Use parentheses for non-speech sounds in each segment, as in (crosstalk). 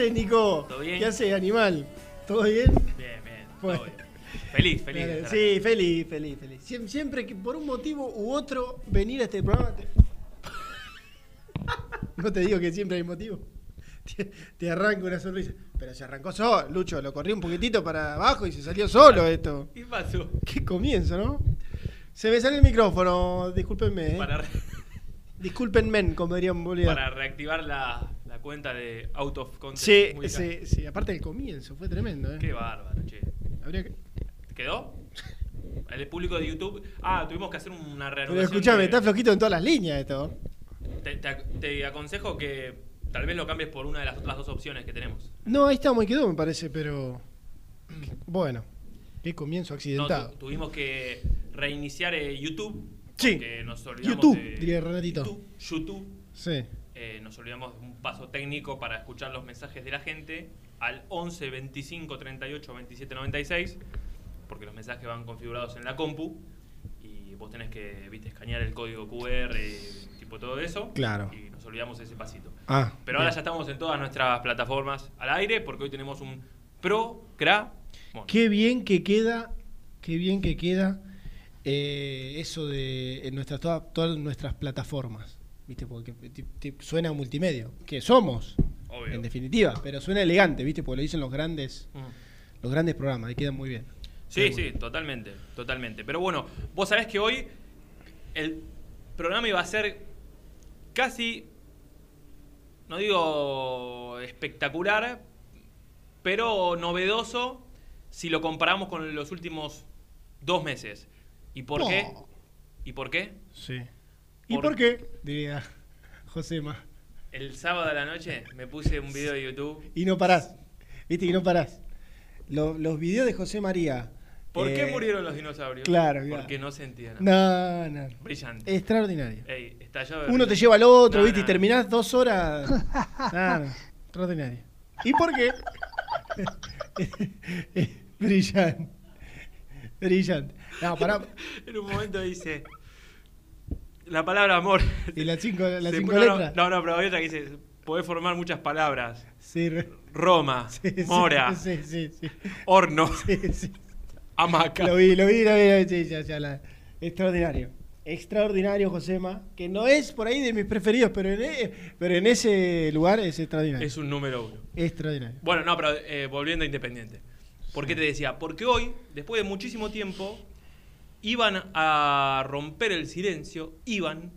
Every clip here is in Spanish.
haces, Nico? ¿Qué haces, animal? ¿Todo bien? Bien, bien. Todo bien. Feliz, feliz. Sí, feliz, feliz, feliz. Siempre que por un motivo u otro venir a este programa. Te... (laughs) no te digo que siempre hay motivo. Te, te arranca una sonrisa. Pero se arrancó solo, Lucho. Lo corrí un poquitito para abajo y se salió solo ah, esto. ¿Qué pasó? Qué comienzo, ¿no? Se me sale el micrófono. Discúlpenme. ¿eh? Para... Como dirían Bolívar. Para reactivar la, cuenta de Out of Context. Sí, sí, aparte del comienzo, fue tremendo. ¿eh? Qué bárbaro, che. ¿Quedó? (laughs) El público de YouTube. Ah, tuvimos que hacer una reanudación. Pero escúchame, está flojito en todas las líneas esto. Te, te, aconsejo que tal vez lo cambies por una de las otras dos opciones que tenemos. No, ahí está, muy quedó, me parece, pero. (clears throat) Bueno, qué comienzo accidentado. No, tuvimos que reiniciar eh, YouTube. Sí. Nos olvidamos YouTube, de... diría Renatito. YouTube, YouTube. Sí. Eh, nos olvidamos de un paso técnico para escuchar los mensajes de la gente al 11 25 38 27 96, porque los mensajes van configurados en la compu y vos tenés que viste, escanear el código QR, y tipo todo eso. Claro. Y nos olvidamos de ese pasito. Ah. Pero ahora bien. ya estamos en todas nuestras plataformas al aire porque hoy tenemos un Procra. bueno, Qué bien que queda, qué bien que queda eh, eso de en nuestras toda- todas nuestras plataformas, ¿viste? Porque ti- ti- suena multimedia, que somos, Obvio. en definitiva, pero suena elegante, ¿viste? Porque lo dicen los grandes, Mm. los grandes programas, y quedan muy bien. Sí, muy sí, bien. totalmente, totalmente. Pero bueno, vos sabés que hoy el programa iba a ser casi, no digo espectacular, pero novedoso si lo comparamos con los últimos dos meses. ¿Y por qué? ¿Y por qué? Sí. ¿Y Por- por qué? Diría Josema. El sábado a la noche me puse un video de YouTube. Y no parás, ¿viste? Y no parás. Lo- los videos de José María. ¿Por qué eh, murieron los dinosaurios? claro, claro. Porque no sentían nada. No, no. Brillante. Extraordinario. Ey, estallado de Uno te lleva al otro, No, ¿viste? no. Y terminás dos horas. (laughs) Nada, no. extraordinario. ¿Y por qué? (laughs) Brillante. Brillante. No, pará. En un momento dice la palabra amor. Y las cinco, las cinco no, no, letras. No, no, pero hay otra que dice, podés formar muchas palabras. Sí, Roma, (laughs) sí, mora, (laughs) Sí, sí, sí. horno, (laughs) Sí, sí. hamaca. Lo vi, lo vi, lo vi. lo vi, sí, ya, ya, la- Extraordinario. Extraordinario, Josema. Que no es por ahí de mis preferidos, pero en, e- pero en ese lugar es extraordinario. Es un número uno. Extraordinario. Bueno, no, pero eh, volviendo a Independiente. ¿Por qué te decía? Porque hoy, después de muchísimo tiempo, iban a romper el silencio, iban,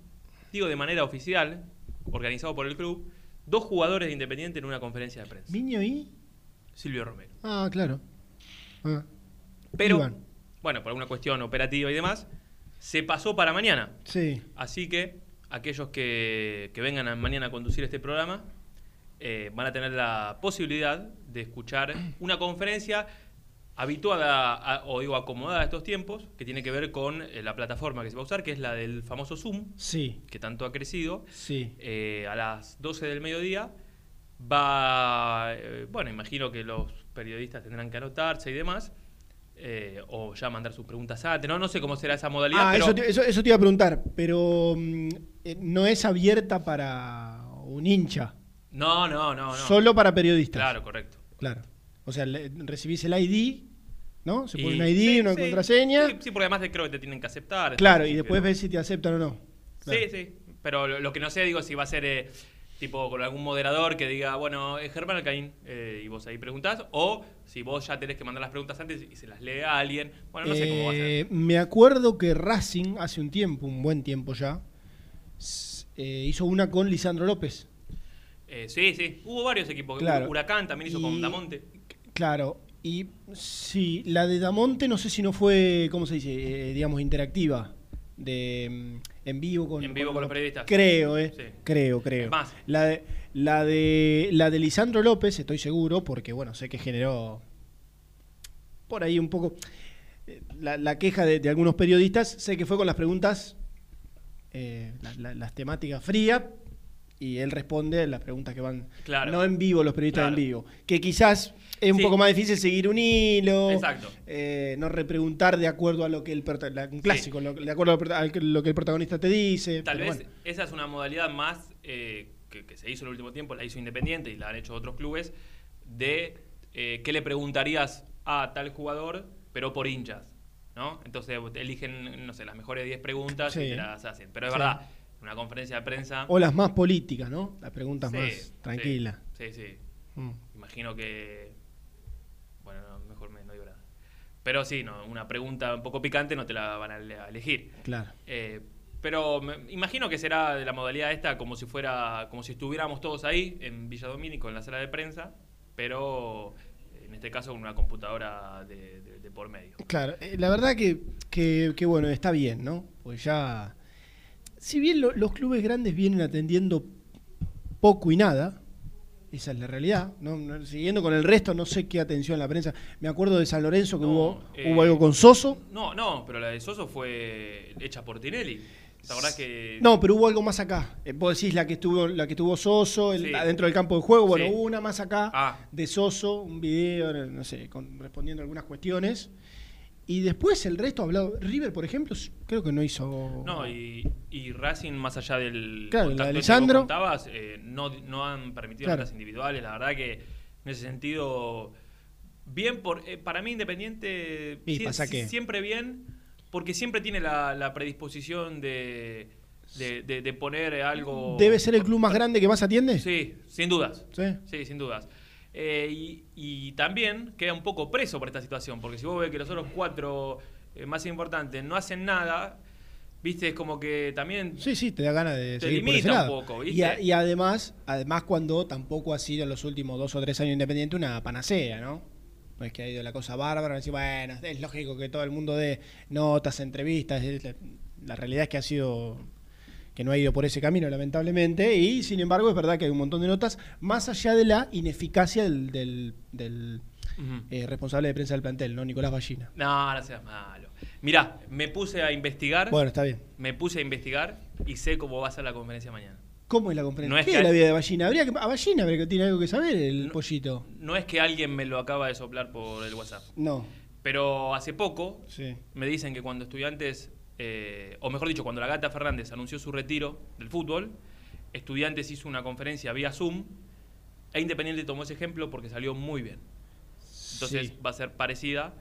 digo de manera oficial, organizado por el club, dos jugadores de Independiente en una conferencia de prensa. Miño y. Silvio Romero. Ah, claro. Ah, Pero, bueno, por alguna cuestión operativa y demás, se pasó para mañana. sí. Así que aquellos que, que vengan a- mañana a conducir este programa eh, van a tener la posibilidad de escuchar una conferencia habituada a- o digo acomodada a estos tiempos, que tiene que ver con eh, la plataforma que se va a usar, que es la del famoso Zoom, Sí. que tanto ha crecido. Sí. Eh, a las 12 del mediodía va, eh, bueno, imagino que los periodistas tendrán que anotarse y demás, o ya mandar sus preguntas antes, no, no sé cómo será esa modalidad, Ah, pero eso, te, eso, eso te iba a preguntar, pero mm, no es abierta para un hincha, no, no, no, no. solo para periodistas. Claro, correcto. Claro. O sea, le- recibís el ID, ¿no? Se pone un ID, sí, una sí, contraseña. Sí, sí, porque además creo que te tienen que aceptar. claro, y después ves si te aceptan o no. Claro. Sí, sí. Pero lo, lo que no sé, digo, si va a ser eh, tipo con algún moderador que diga, bueno, es Germán Alcaín, eh, y vos ahí preguntás, o si vos ya tenés que mandar las preguntas antes y se las lee a alguien. Bueno, no sé cómo va a ser. Eh, Me acuerdo que Racing, hace un tiempo, un buen tiempo ya, hizo una con Lisandro López. Sí, sí. Hubo varios equipos. Claro. Huracán también hizo con Damonte. Claro, y sí, la de Damonte no sé si no fue, ¿cómo se dice? Eh, digamos, interactiva. De, mm, en vivo con, En vivo con los periodistas. Creo, ¿eh? Sí. Creo, creo. Más. La de, la, de, la de Lisandro López, estoy seguro, porque bueno, sé que generó por ahí un poco eh, la, la queja de, de algunos periodistas. Sé que fue con las preguntas, eh, la- la- las temáticas frías, y él responde las preguntas que van Claro. no en vivo, los periodistas Claro. en vivo. Que quizás es un Sí. poco más difícil seguir un hilo. Exacto. eh, no repreguntar de acuerdo a lo que el prota- la- un clásico, lo- de acuerdo a lo que el protagonista te dice. Tal vez bueno. esa es una modalidad más eh, que, que se hizo en el último tiempo, la hizo Independiente y la han hecho otros clubes, de eh, qué le preguntarías a tal jugador, pero por hinchas. ¿no? Entonces eligen, no sé, las mejores 10 preguntas Sí. y te las hacen. Pero es verdad, una conferencia de prensa... O las más políticas, ¿no? Las preguntas más tranquilas. Sí, sí. Mm. Imagino que... Bueno, no, mejor me, no digo nada. Pero sí, no, una pregunta un poco picante no te la van a ele- a elegir. Claro. Eh, pero me- imagino que será de la modalidad esta como si fuera, como si estuviéramos todos ahí en Villa Domínico en la sala de prensa, pero eh, en este caso con una computadora de, de- de por medio. Claro, eh, la verdad que, que, que, bueno, está bien, ¿no? Pues ya. Si bien lo- los clubes grandes vienen atendiendo poco y nada, esa es la realidad, ¿no? No- Siguiendo con el resto, no sé qué atención la prensa. Me acuerdo de San Lorenzo que No, hubo, eh, hubo algo con Soso. No, no, pero la de Soso fue hecha por Tinelli. La verdad que. No, pero hubo algo más acá. Eh, vos decís la que estuvo, la que tuvo Soso, el- Sí. adentro del campo de juego. Bueno, Sí. hubo una más acá Ah. de Soso, un video, no sé, con- respondiendo a algunas cuestiones. Y después el resto hablado. River, por ejemplo, creo que no hizo. No, y, y Racing, más allá del Claro, la de que vos Lisandro. contabas, eh, no, no han permitido Claro. notas individuales. La verdad que en ese sentido, bien, por, eh, para mí Independiente, Y pasa que- siempre bien, porque siempre tiene la, la predisposición de, de, de- de poner algo... ¿Debe ser el club más grande que más atiende? Sí, sin dudas. Sí. Sí, sin dudas. Eh, y, y también queda un poco preso por esta situación, porque si vos ves que los otros cuatro eh, más importantes no hacen nada, viste, es como que también... Sí, sí, te da ganas de Te seguir por ese limita un lado. poco, ¿viste? Y, a- y además, además cuando tampoco ha sido en los últimos dos o tres años independiente una panacea, ¿no? No es que ha ido la cosa bárbara, decir, bueno, es lógico que todo el mundo dé notas, entrevistas. la realidad es que ha sido que no ha ido por ese camino, lamentablemente, y sin embargo es verdad que hay un montón de notas, más allá de la ineficacia del, del- del, Ujú. eh, responsable de prensa del plantel, ¿no? Nicolás Ballina. No, no seas malo. Mirá, me puse a investigar, Bueno, está bien. me puse a investigar y sé cómo va a ser la conferencia mañana. ¿Cómo es la conferencia? No es ¿Qué que es la vida de Ballina? Habría que, a Ballina habría que tiene algo que saber el No. pollito. No es que alguien me lo acaba de soplar por el WhatsApp, No, pero hace poco sí. me dicen que cuando estudiantes, eh, o mejor dicho, cuando la Gata Fernández anunció su retiro del fútbol, estudiantes hizo una conferencia vía Zoom e Independiente tomó ese ejemplo porque salió muy bien. Entonces Sí. va a ser parecida,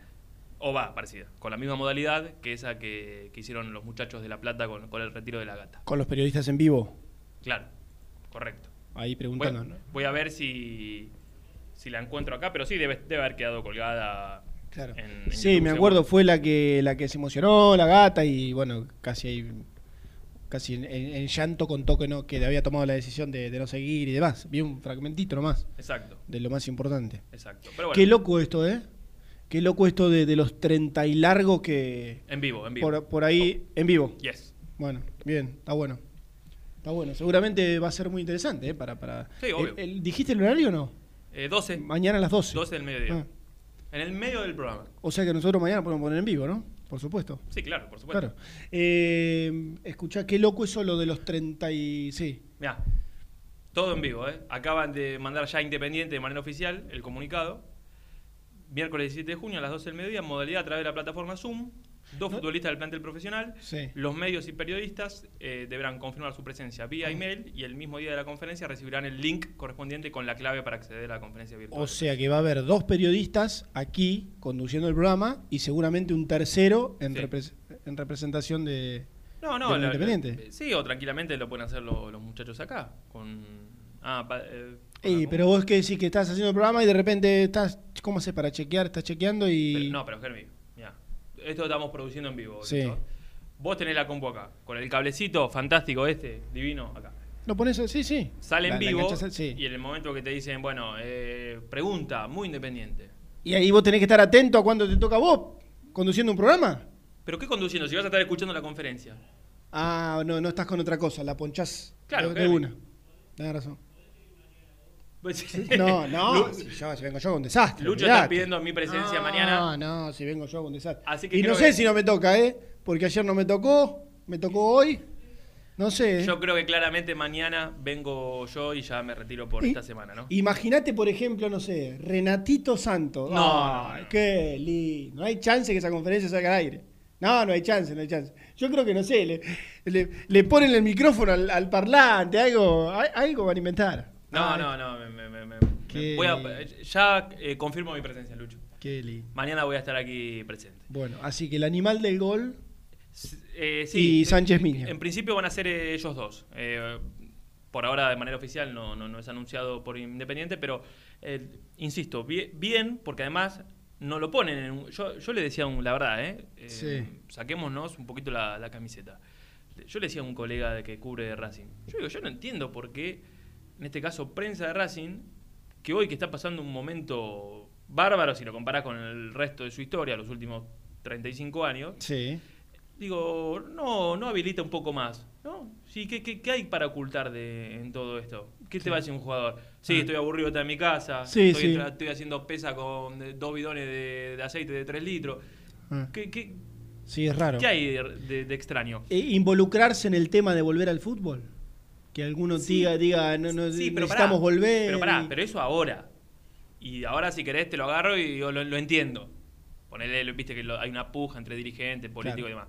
o va parecida, con la misma modalidad que esa que, que hicieron los muchachos de La Plata con, con el retiro de la Gata. Con los periodistas en vivo, Claro, correcto. ahí Voy, preguntando. ¿no? voy a ver si, si la encuentro acá, pero sí, debe, debe haber quedado colgada. Claro. en- en sí, me acuerdo, fue la que la que se emocionó, la gata, y bueno, casi ahí, casi en, llanto contó que no, que había tomado la decisión de, de no seguir y demás. Vi un fragmentito nomás Exacto, de lo más importante. exacto. Pero bueno, Qué loco esto, ¿eh? Qué loco esto de, de los 30 y largo que en vivo, en vivo. por, por ahí en vivo. Yes. Bueno, bien, está bueno. Está bueno, seguramente va a ser muy interesante, ¿eh? Para, para... Sí, obvio. El- el- ¿Dijiste el horario o no? Eh, 12, Mañana a las 12. 12 del mediodía. Ah. En el medio del programa. O sea que nosotros mañana podemos poner en vivo, ¿no? Por supuesto. Sí, claro, por supuesto. Claro. Eh, escuchá, qué loco eso lo de los 30 y... Sí. Mirá, todo en vivo, ¿eh? Acaban de mandar ya Independiente de manera oficial el comunicado. Miércoles 17 de junio a las 12 del mediodía, modalidad a través de la plataforma Zoom. Dos ¿No? futbolistas del plantel profesional. Sí. Los medios y periodistas eh, deberán confirmar su presencia vía email y el mismo día de la conferencia recibirán el link correspondiente con la clave para acceder a la conferencia virtual. O sea que va a haber dos periodistas aquí conduciendo el programa y seguramente un tercero en, Sí. en representación de... No, no, ¿Del la- Independiente? la- sí, o tranquilamente lo pueden hacer lo- los muchachos acá. Con. Ah, pa- eh, Ey, pero vos que decís que estás haciendo el programa y de repente estás... ¿Cómo haces para chequear? Estás chequeando y... Pero- no, pero Germi, Esto estamos produciendo en vivo. Sí. Vos tenés la compu acá, con el cablecito fantástico este, divino, acá. ¿Lo pones? Sí, sí. Sale en La- vivo sí. y en el momento que te dicen, bueno, eh, pregunta, muy independiente. Y ahí vos tenés que estar atento a cuando te toca a vos conduciendo un programa. ¿Pero qué conduciendo? Si vas a estar escuchando la conferencia. Ah, no, no estás con otra cosa, la ponchás Claro, de, de una. Tenés razón. Pues- No, no, si, yo, si vengo yo hago un desastre. Lucho está pidiendo mi presencia no, mañana. No, si vengo yo hago un desastre. Así que y no sé que- si no me toca, ¿eh? Porque ayer no me tocó, me tocó hoy. No sé. ¿eh? Yo creo que claramente mañana vengo yo y ya me retiro por Y- esta semana, ¿no? Imagínate, por ejemplo, no sé, Renatito Santos. No, no, no. qué lindo. No hay chance que esa conferencia salga al aire. No, no hay chance, no hay chance. Yo creo que, no sé, le, le, le ponen el micrófono al, al parlante, algo, algo van a inventar. No, Ay, no, no. Me, me- me- me- Qué- voy a- ya eh, confirmo mi presencia, Lucho. Mañana voy a estar aquí presente. Bueno, así que el animal del gol. S- eh, Y eh, Sánchez Miño. En principio van a ser eh, ellos dos. Eh, por ahora, de manera oficial, no, no, no es anunciado por Independiente, pero eh, insisto, bie- bien, porque además no lo ponen en un- yo, yo le decía, un- la verdad, ¿eh? Eh, Sí. saquémonos un poquito la, la camiseta. Yo le decía a un colega de que cubre de Racing, yo digo, yo no entiendo por qué, en este caso, prensa de Racing, que hoy que está pasando un momento bárbaro si lo comparás con el resto de su historia, los últimos 35 años. Sí. Digo, no, no habilita un poco más, ¿no? Sí, ¿qué, qué, qué hay para ocultar de, en todo esto? ¿Qué te va a decir un jugador? Sí, Ah. estoy aburrido estar en mi casa, Sí, estoy, sí. estoy haciendo pesa con dos bidones de, de aceite de 3 litros. Ah. ¿Qué, qué, Sí, es raro. qué hay de, de- de extraño? E involucrarse en el tema de volver al fútbol. Que alguno Sí. diga, diga, no, no, Sí, pero necesitamos pará, volver. Pero pará, y- pero eso ahora. Y ahora si querés te lo agarro y yo lo, lo entiendo. Ponele, viste que lo- hay una puja entre dirigentes, políticos Claro. y demás.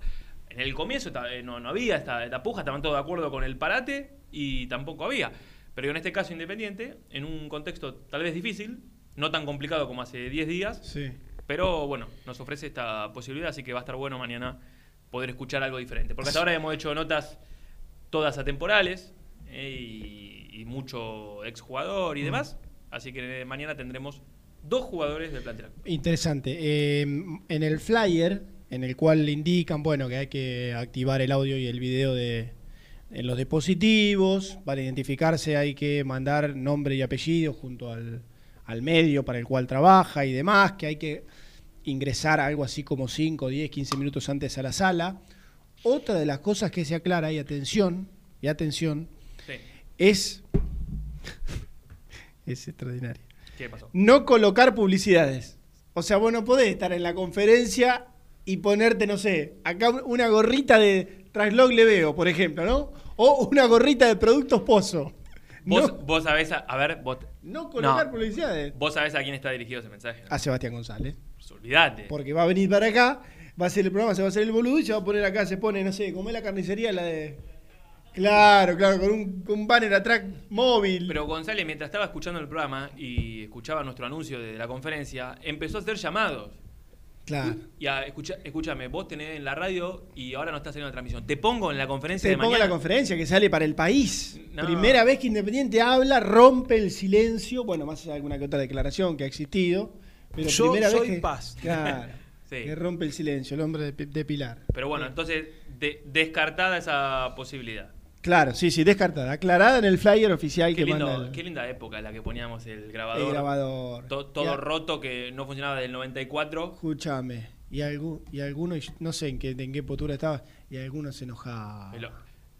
En el comienzo eh, no, no había esta, esta puja, estaban todos de acuerdo con el parate y tampoco había. Pero en este caso Independiente, en un contexto tal vez difícil, no tan complicado como hace 10 días, Sí. pero bueno, nos ofrece esta posibilidad, así que va a estar bueno mañana poder escuchar algo diferente. Porque hasta (laughs) ahora hemos hecho notas todas atemporales eh, y, y mucho exjugador y Mm. demás, así que mañana tendremos dos jugadores del plantel. Interesante. Eh, en el flyer, en el cual le indican, bueno, que hay que activar el audio y el video de en los dispositivos, para identificarse hay que mandar nombre y apellido junto al, al medio para el cual trabaja y demás, que hay que ingresar algo así como 5, 10, 15 minutos antes a la sala. Otra de las cosas que se aclara, y atención, y atención. Es... (laughs) es extraordinario ¿Qué pasó? no colocar publicidades. O sea, vos no podés estar en la conferencia y ponerte, no sé, acá una gorrita de Traslog Le Veo, por ejemplo, ¿no? O una gorrita de Productos Pozo. (laughs) Vos, No, vos sabés, a, a ver, vos, no colocar no. publicidades. vos sabés a quién está dirigido ese mensaje. ¿no? A Sebastián González. Pues olvidate. Porque va a venir para acá, va a hacer el programa, se va a hacer el boludo y se va a poner acá, se pone, no sé, como es la carnicería, la de... Claro, claro, con un, con un banner atrás móvil. Pero González, mientras estaba escuchando el programa y escuchaba nuestro anuncio de la conferencia, empezó a hacer llamados. claro. Y a, escucha, escúchame, vos tenés en la radio y ahora no estás saliendo la transmisión. Te pongo en la conferencia de ponga mañana. la conferencia que sale para el país. No. Primera vez que Independiente habla, rompe el silencio. Bueno, más allá de alguna que otra declaración que ha existido. Pero Yo primera soy vez que, paz. Claro. (laughs) Sí. Que rompe el silencio, el hombre de, de Pilar. Pero bueno, entonces de- descartada esa posibilidad. Claro, sí, sí, descartada. Aclarada en el flyer oficial Qué, que lindo- manda el, qué linda época la que poníamos el grabador. el grabador. To- todo roto que no funcionaba del 94. Escúchame. Y, algún, y alguno, no sé en qué, en qué postura estaba, y alguno se enojaba. Pero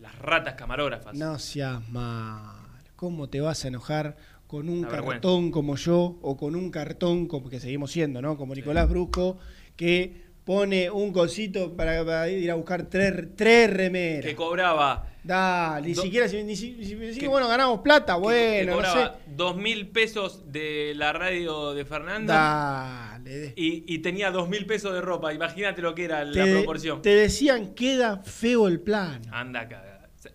Las ratas camarógrafas. No seas mal. ¿Cómo te vas a enojar con un cartón como yo o con un cartón como que seguimos siendo, ¿no? Como Nicolás Brusco, que pone un cosito para, para ir a buscar tres, tres remeras. Que cobraba. Dale, ni Do- siquiera si, ni si- que- bueno, ganamos plata, que- que bueno, no sé. cobraba dos mil pesos de la radio de Fernando. Dale. Y, y tenía dos mil pesos de ropa. Imagínate lo que era la proporción. te decían, queda feo el plano. Anda acá.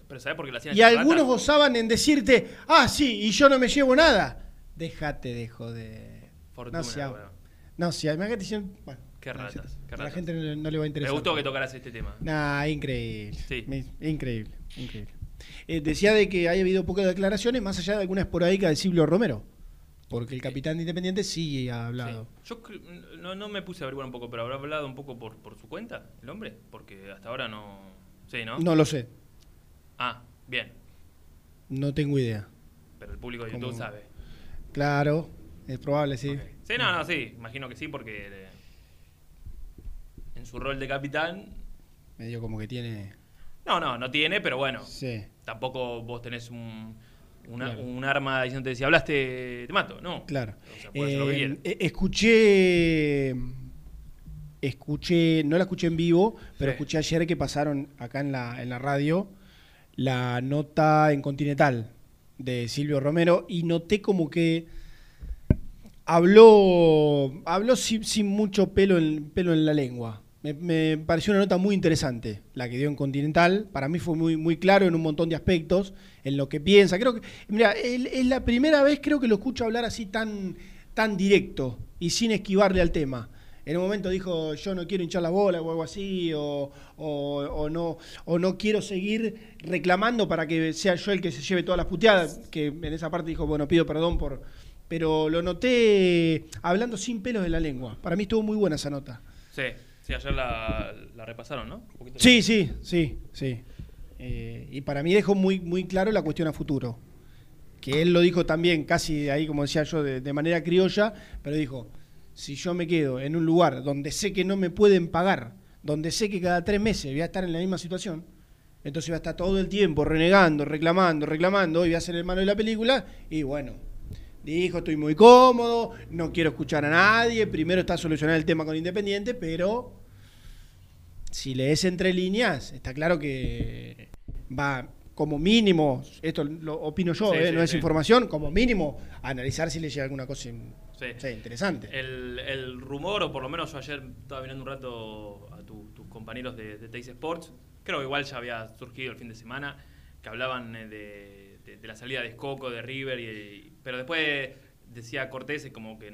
Pero ¿sabes por qué lo hacían Y algunos gozaban en decirte, ah, sí, y yo no me llevo nada. Déjate de joder. Fortuna, no sea, bueno. no sea, imagínate bueno, Qué ratas, qué a la ratas. gente no, le- no le va a Me interesar. gustó que tocaras este tema. Nah, increíble. Sí. Me- Increíble, increíble. Eh, decía de que haya habido pocas declaraciones, más allá de alguna esporádica de Silvio Romero. Porque el capitán de Independiente sí ha hablado. Sí. Yo no, no me puse a averiguar un poco, pero habrá hablado un poco por, por su cuenta, el hombre, porque hasta ahora no. Sí, ¿no? ¿No? lo sé, Ah, bien. no tengo idea. Pero el público de YouTube ¿Cómo? sabe. Claro, es probable, sí. Sí, no, no, sí. Imagino que sí, porque eh, en su rol de capitán. Medio como que tiene. No, no, no tiene, pero bueno. Sí. Tampoco vos tenés un, una- Claro. un arma diciéndote si hablaste, te mato. No. Claro. O sea, puede hacer lo que Eh, eh, escuché. Escuché, no la escuché en vivo, pero Sí. escuché ayer que pasaron acá en la, en la radio la nota en Continental de Silvio Romero y noté como que habló, habló sin, sin mucho pelo en, pelo en la lengua. Me, me pareció una nota muy interesante la que dio en Continental. Para mí fue muy, muy claro en un montón de aspectos, en lo que piensa. Creo que, mira, es la primera vez creo que lo escucho hablar así tan, tan directo y sin esquivarle al tema. En un momento dijo, yo no quiero hinchar la bola o algo así, o, o- o no, o no quiero seguir reclamando para que sea yo el que se lleve todas las puteadas, que en esa parte dijo, bueno, pido perdón por... Pero lo noté hablando sin pelos de la lengua. Para mí estuvo muy buena esa nota. Sí, sí, ayer la, la repasaron, ¿no? Un. Sí, sí, sí, sí. Eh, y para mí dejó muy, muy claro la cuestión a futuro. Que él lo dijo también, casi ahí, como decía yo, de, de manera criolla, pero dijo, si yo me quedo en un lugar donde sé que no me pueden pagar, donde sé que cada tres meses voy a estar en la misma situación, entonces voy a estar todo el tiempo renegando, reclamando, reclamando, y voy a ser el malo de la película, y bueno, dijo, estoy muy cómodo, no quiero escuchar a nadie, primero está solucionar el tema con Independiente, pero si lees entre líneas, está claro que va como mínimo, esto lo opino yo, Sí, eh, sí, no es sí. información, como mínimo a analizar si le llega alguna cosa interesante. El, el rumor, o por lo menos yo ayer estaba mirando un rato a tu- tus compañeros de, de Teis Sports, creo que igual ya había surgido el fin de semana, que hablaban eh, de, de- de la salida de Escoco, de River, y, pero después decía Cortés como que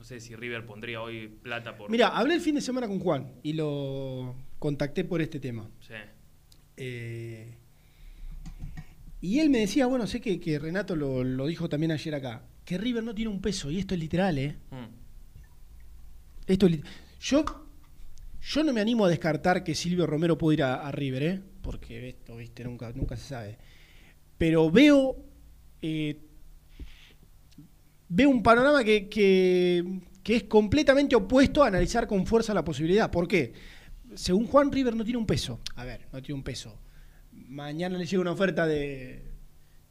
no sé si River pondría hoy plata por... Mira, hablé el fin de semana con Juan y lo contacté por este tema. Sí, Eh, y él me decía, bueno, sé que, que Renato lo, lo dijo también ayer acá, que River no tiene un peso, y esto es literal, ¿eh? Mm. Esto es yo, yo no me animo a descartar que Silvio Romero pueda ir a, a River, ¿eh? Porque esto, viste, nunca, nunca se sabe. Pero veo. eh, veo un panorama que, que- que es completamente opuesto a analizar con fuerza la posibilidad. ¿Por qué? Según Juan River no tiene un peso. A ver, no tiene un peso. Mañana le llega una oferta de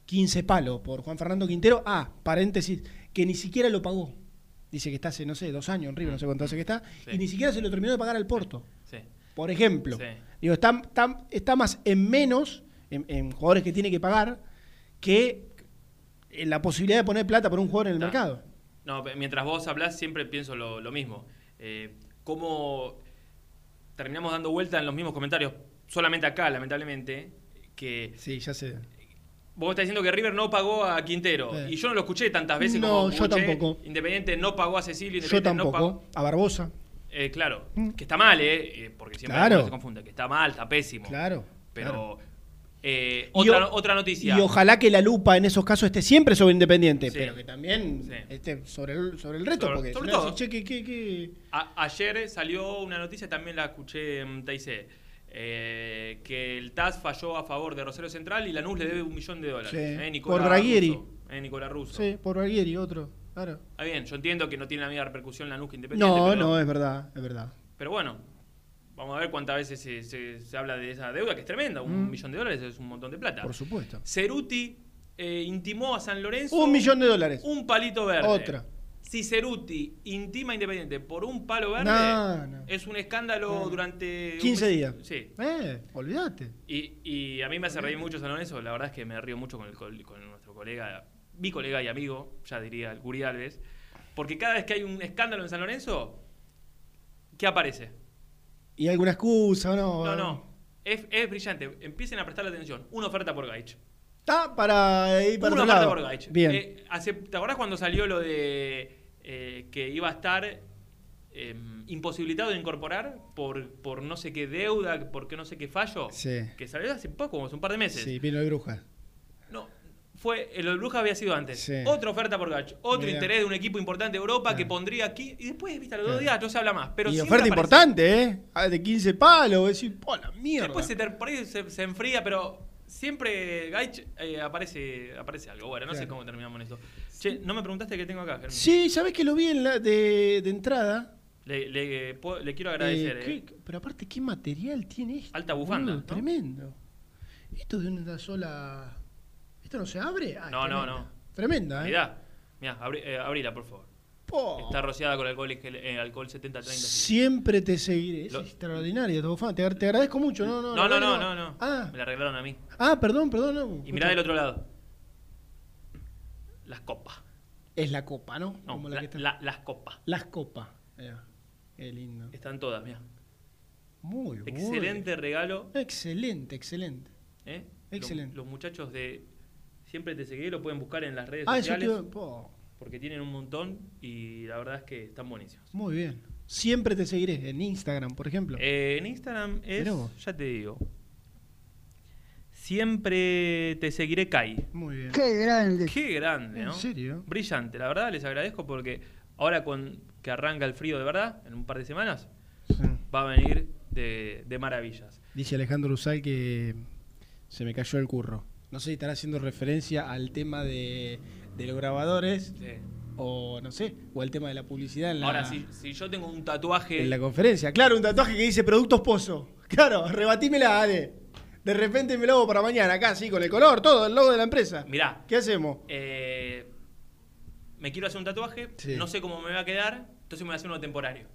15 palos por Juan Fernando Quintero. Ah, paréntesis, que ni siquiera lo pagó. Dice que está hace, no sé, dos años en River, no sé cuánto hace que está. Sí. Y ni siquiera se lo terminó de pagar al Porto. sí. Por ejemplo. Sí. Digo, está, está- está más en menos, en, en jugadores que tiene que pagar, que la posibilidad de poner plata por un jugador en el mercado. No, mientras vos hablás siempre pienso lo, lo mismo. Eh, cómo terminamos dando vuelta en los mismos comentarios, solamente acá, lamentablemente, que Sí, ya sé. vos estás diciendo que River no pagó a Quintero. Eh. Y yo no lo escuché tantas veces No, como yo escuché, tampoco. Independiente no pagó a Cecilio, Yo Independiente no pagó. tampoco. A Barbosa. Eh, claro, Mm. que está mal, ¿eh? Eh, Porque siempre Claro. se confunde. Que está mal, está pésimo. Claro. Pero claro. Eh, otra, o- otra noticia. Y ojalá que la lupa en esos casos esté siempre sobre Independiente, Sí. pero que también Sí. esté sobre el, sobre el Sobre- porque ayer salió una noticia, también la escuché en TIC, eh, que el TAS falló a favor de Rosario Central y Lanús le debe un millón de dólares. Sí. Eh, Nicolás Por Braguieri. Russo. Eh, Nicolás Russo. Sí, por Barguieri, otro. Claro. Está bien, yo entiendo que no tiene la misma repercusión Lanús que Independiente. No, pero, no, es verdad, es verdad. pero bueno, vamos a ver cuántas veces se, se- se habla de esa deuda, que es tremenda. Un Mm. millón de dólares es un montón de plata. Por supuesto. Ceruti eh, intimó a San Lorenzo Un millón de dólares. un palito verde. Otra. Si Ceruti intima a Independiente por un palo verde, No, no. es un escándalo No. durante... un 15 mes. días. Sí. Eh, olvídate. Y, y a mí me hace reír mucho San Lorenzo. La verdad es que me río mucho con, el col- con nuestro colega, mi colega y amigo, ya diría el Guri Alves. Porque cada vez que hay un escándalo en San Lorenzo, ¿qué aparece? ¿Y alguna excusa o no? No, no. Es, es brillante. Empiecen a prestarle atención. Una oferta por Gaich. Está para ir para Una otro oferta lado. por Gaich. Bien. Eh, hace- ¿Te acordás cuando salió lo de eh, que iba a estar eh, imposibilitado de incorporar por, por no sé qué deuda, por qué no sé qué fallo? Sí. Que salió hace poco, hace un par de meses. Sí, vino de bruja. Fue, el Bruja había sido antes. Sí. Otra oferta por Gach, otro Mirá. interés de un equipo importante de Europa que pondría aquí. Y después, viste, a los dos días no se habla más. Pero y oferta aparece. importante, ¿eh? Ah, De 15 palos, decir, ¡po la mierda! Después se, por ahí se, se enfría, pero siempre Gaich eh, aparece, aparece algo. Bueno, no sé cómo terminamos en esto. Che, no me preguntaste qué tengo acá, Germán. Sí, ¿sabés que lo vi en la, de, de entrada? Le, le- puedo- le quiero Eh, agradecer. ¿qué- eh. pero aparte, ¿qué material tiene esto? Alta bufanda. Tremendo. ¿Esto de una sola...? ¿Esto no se abre? No, no, tremenda. no. Tremenda, ¿eh? Mirá, mirá, abrí- eh, abrila, por favor. Está rociada con alcohol, eh, alcohol 70-30. Siempre te seguiré. Es Lo- bufanda. Te, te agradezco mucho. No, no, No, no, no, verdad no, no. Ah, Me la arreglaron a mí. ah, perdón, perdón. No. Y mirá del otro lado. Las copas. Es la copa, ¿no? No, Como la la- que está- la- las copas. Las copas. Mirá, Qué lindo. Están todas, mira. Muy bueno. Excelente regalo. Excelente, excelente. ¿eh? Excelente. Los, los muchachos de Siempre Te Seguiré lo pueden buscar en las redes Ah, eso sociales. te Porque tienen un montón y la verdad es que están buenísimos. Muy bien. Siempre te seguiré. En Instagram, por ejemplo. Eh, en Instagram es, ya te digo, Siempre Te Seguiré Kai. Muy bien. Qué grande. Qué grande, ¿En ¿no? serio? Brillante, la verdad les agradezco porque ahora con que arranca el frío de verdad, en un par de semanas, Sí. va a venir de, de maravillas. Dice Alejandro Usal que se me cayó el curro. No sé si estará haciendo referencia al tema de, de los grabadores Sí. o no sé, o el tema de la publicidad en la, Ahora, si, si yo tengo un tatuaje. en la conferencia. Claro, un tatuaje que dice Productos Pozo. Claro, rebatímela, dale. De repente me lo hago para mañana, acá, sí, con el color, todo, el logo de la empresa. Mirá, ¿Qué hacemos? eh, me quiero hacer un tatuaje, Sí. no sé cómo me va a quedar, entonces me voy a hacer uno temporario.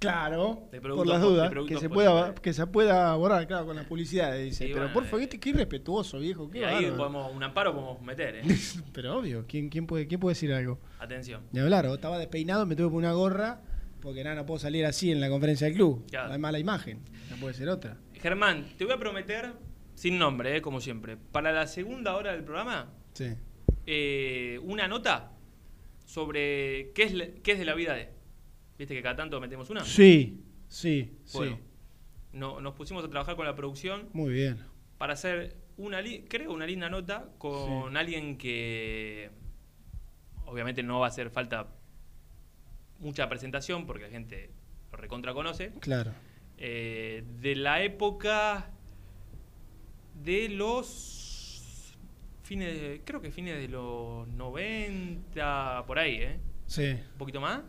Claro, De por las de dudas, que se, pueda, que se pueda borrar, claro, con la publicidad, dice. Sí, Pero bueno, por favor, eh. qué, qué irrespetuoso, viejo, Y ahí podemos, un amparo podemos meter, ¿eh? (laughs) Pero obvio, ¿quién, quién, puede, ¿quién puede decir algo? Atención. Ni hablar, o estaba despeinado, me tuve que poner una gorra, porque nada, no puedo salir así en la conferencia del club. Claro. Hay mala imagen, no puede ser otra. Germán, te voy a prometer, sin nombre, ¿eh? como siempre, para la segunda hora del programa, Sí. eh, una nota sobre qué es, qué es de la vida de. ¿Viste que cada tanto metemos una? Sí, sí, Bueno, sí. no- nos pusimos a trabajar con la producción Muy bien. para hacer una, creo, una linda nota con alguien que obviamente no va a hacer falta mucha presentación porque la gente lo recontra conoce. Claro. Eh, de la época de los fines, de- creo que fines de los 90, por ahí, ¿eh? Sí. Un poquito más,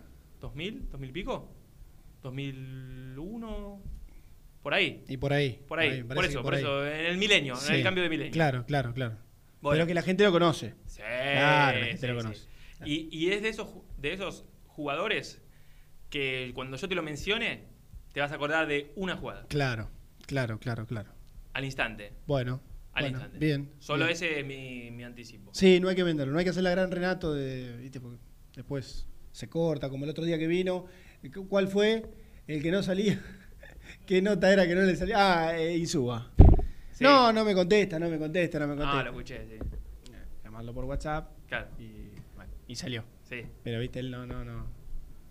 2000, 2000 y pico, 2001, por ahí, Y por ahí. por ahí, por eso, por ahí. eso, en el milenio, en el cambio de milenio. Claro, claro, claro. Bueno. Pero que la gente lo conoce. Sí, Claro, la gente sí, lo sí. conoce. Y, y es de esos, de esos jugadores que cuando yo te lo mencione, te vas a acordar de una jugada, Claro, claro, claro, claro. al instante. Bueno. Al bueno, instante. Bien. Solo bien. ese es mi, mi anticipo. Sí, no hay que venderlo. No hay que hacer la gran Renato de. ¿viste? Porque después se corta, como el otro día que vino. ¿Cuál fue? El que no salía. (laughs) ¿Qué nota era que no le salía? Ah, eh, Insúa. Sí. No, no me contesta, no me contesta, no me contesta. Ah, lo escuché, sí. Llamarlo por WhatsApp Claro, y, bueno, y salió. sí. Pero viste, él no, no, no.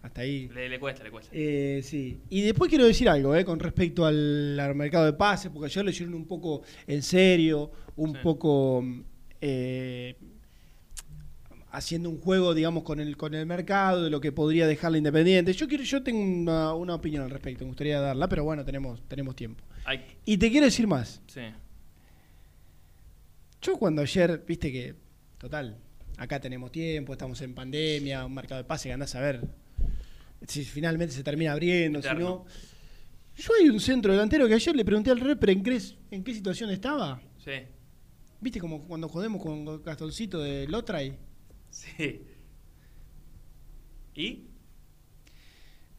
Hasta ahí. Le, le cuesta, le cuesta. Eh, sí. Y después quiero decir algo eh, con respecto al, al mercado de pases, porque ayer lo hicieron un poco en serio, un Sí. poco eh, haciendo un juego, digamos, con el, con el mercado, de lo que podría dejar la Independiente. Yo quiero, yo tengo una, una opinión al respecto, me gustaría darla, pero bueno, tenemos, tenemos tiempo. Ay, Y te quiero decir más. sí. Yo cuando ayer, viste que, total, acá tenemos tiempo, estamos en pandemia, un mercado de pases que andás a ver si finalmente se termina abriendo, si no. Yo hay un centro delantero que ayer le pregunté al repre en qué, en qué situación estaba. Sí, ¿Viste como cuando jodemos con Castoncito de Lotray? Sí. ¿Y?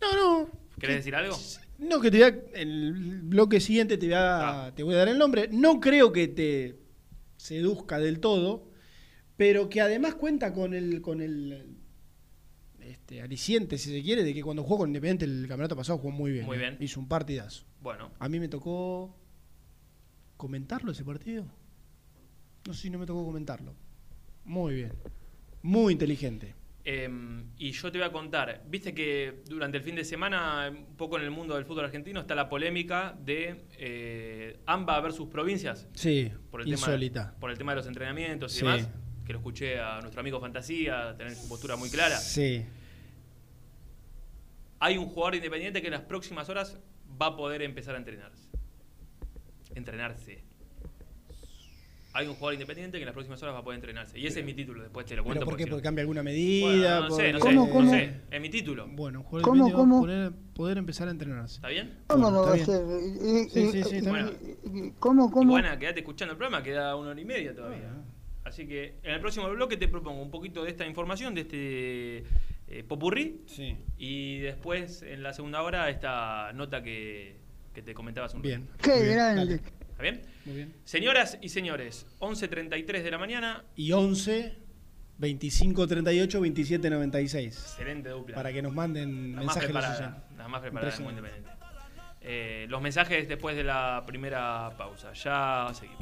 No, no. ¿Querés decir algo? No, que te voy a, el bloque siguiente te voy, a, Ah. te voy a dar el nombre. No creo que te seduzca del todo, pero que además cuenta con el, con el este, aliciente, si se quiere, de que cuando jugó con Independiente el campeonato pasado jugó muy bien. Muy ¿eh? bien. Hizo un partidazo. Bueno, A mí me tocó comentarlo ese partido. No sé si no me tocó comentarlo. Muy bien. Muy inteligente. em, y yo te voy a contar, viste que durante el fin de semana, un poco en el mundo del fútbol argentino, está la polémica de eh, AMBA versus provincias. Sí, por el insólita. Tema, por el tema de los entrenamientos y Sí. demás, que lo escuché a nuestro amigo Fantasía, tener su postura muy clara. Sí. Hay un jugador independiente que en las próximas horas va a poder empezar a entrenarse. Entrenarse. Hay un jugador independiente que en las próximas horas va a poder entrenarse. Y ese es mi título, después te lo cuento. ¿Pero por qué? ¿Porque cambia alguna Bueno, medida? no, por- sé, no sé, ¿Cómo, no cómo? sé. Es mi título. Bueno, un jugador ¿Cómo, independiente va a cómo? Poder, poder empezar a entrenarse. ¿Está bien? ¿Cómo Bueno, no va a ser? Sí, sí, sí, y- ¿Cómo, cómo? bueno, quédate escuchando el programa, queda una hora y media todavía. Así que en el próximo bloque te propongo un poquito de esta información, de este eh, popurrí. Sí. Y después, en la segunda hora, esta nota que, que te comentabas un Bien. ratito. Qué grande. ¿Está bien? Muy bien. Señoras y señores, 11.33 de la mañana. Y 11, 25, 38, 27, 96. Excelente dupla. Para que nos manden la más mensajes los preparada. La más preparada Impresionante. Independiente. Eh, los mensajes después de la primera pausa. Ya seguimos.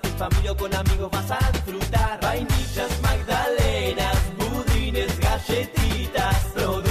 Familia o con amigos vas a disfrutar. Vainillas, magdalenas, budines, galletitas, productos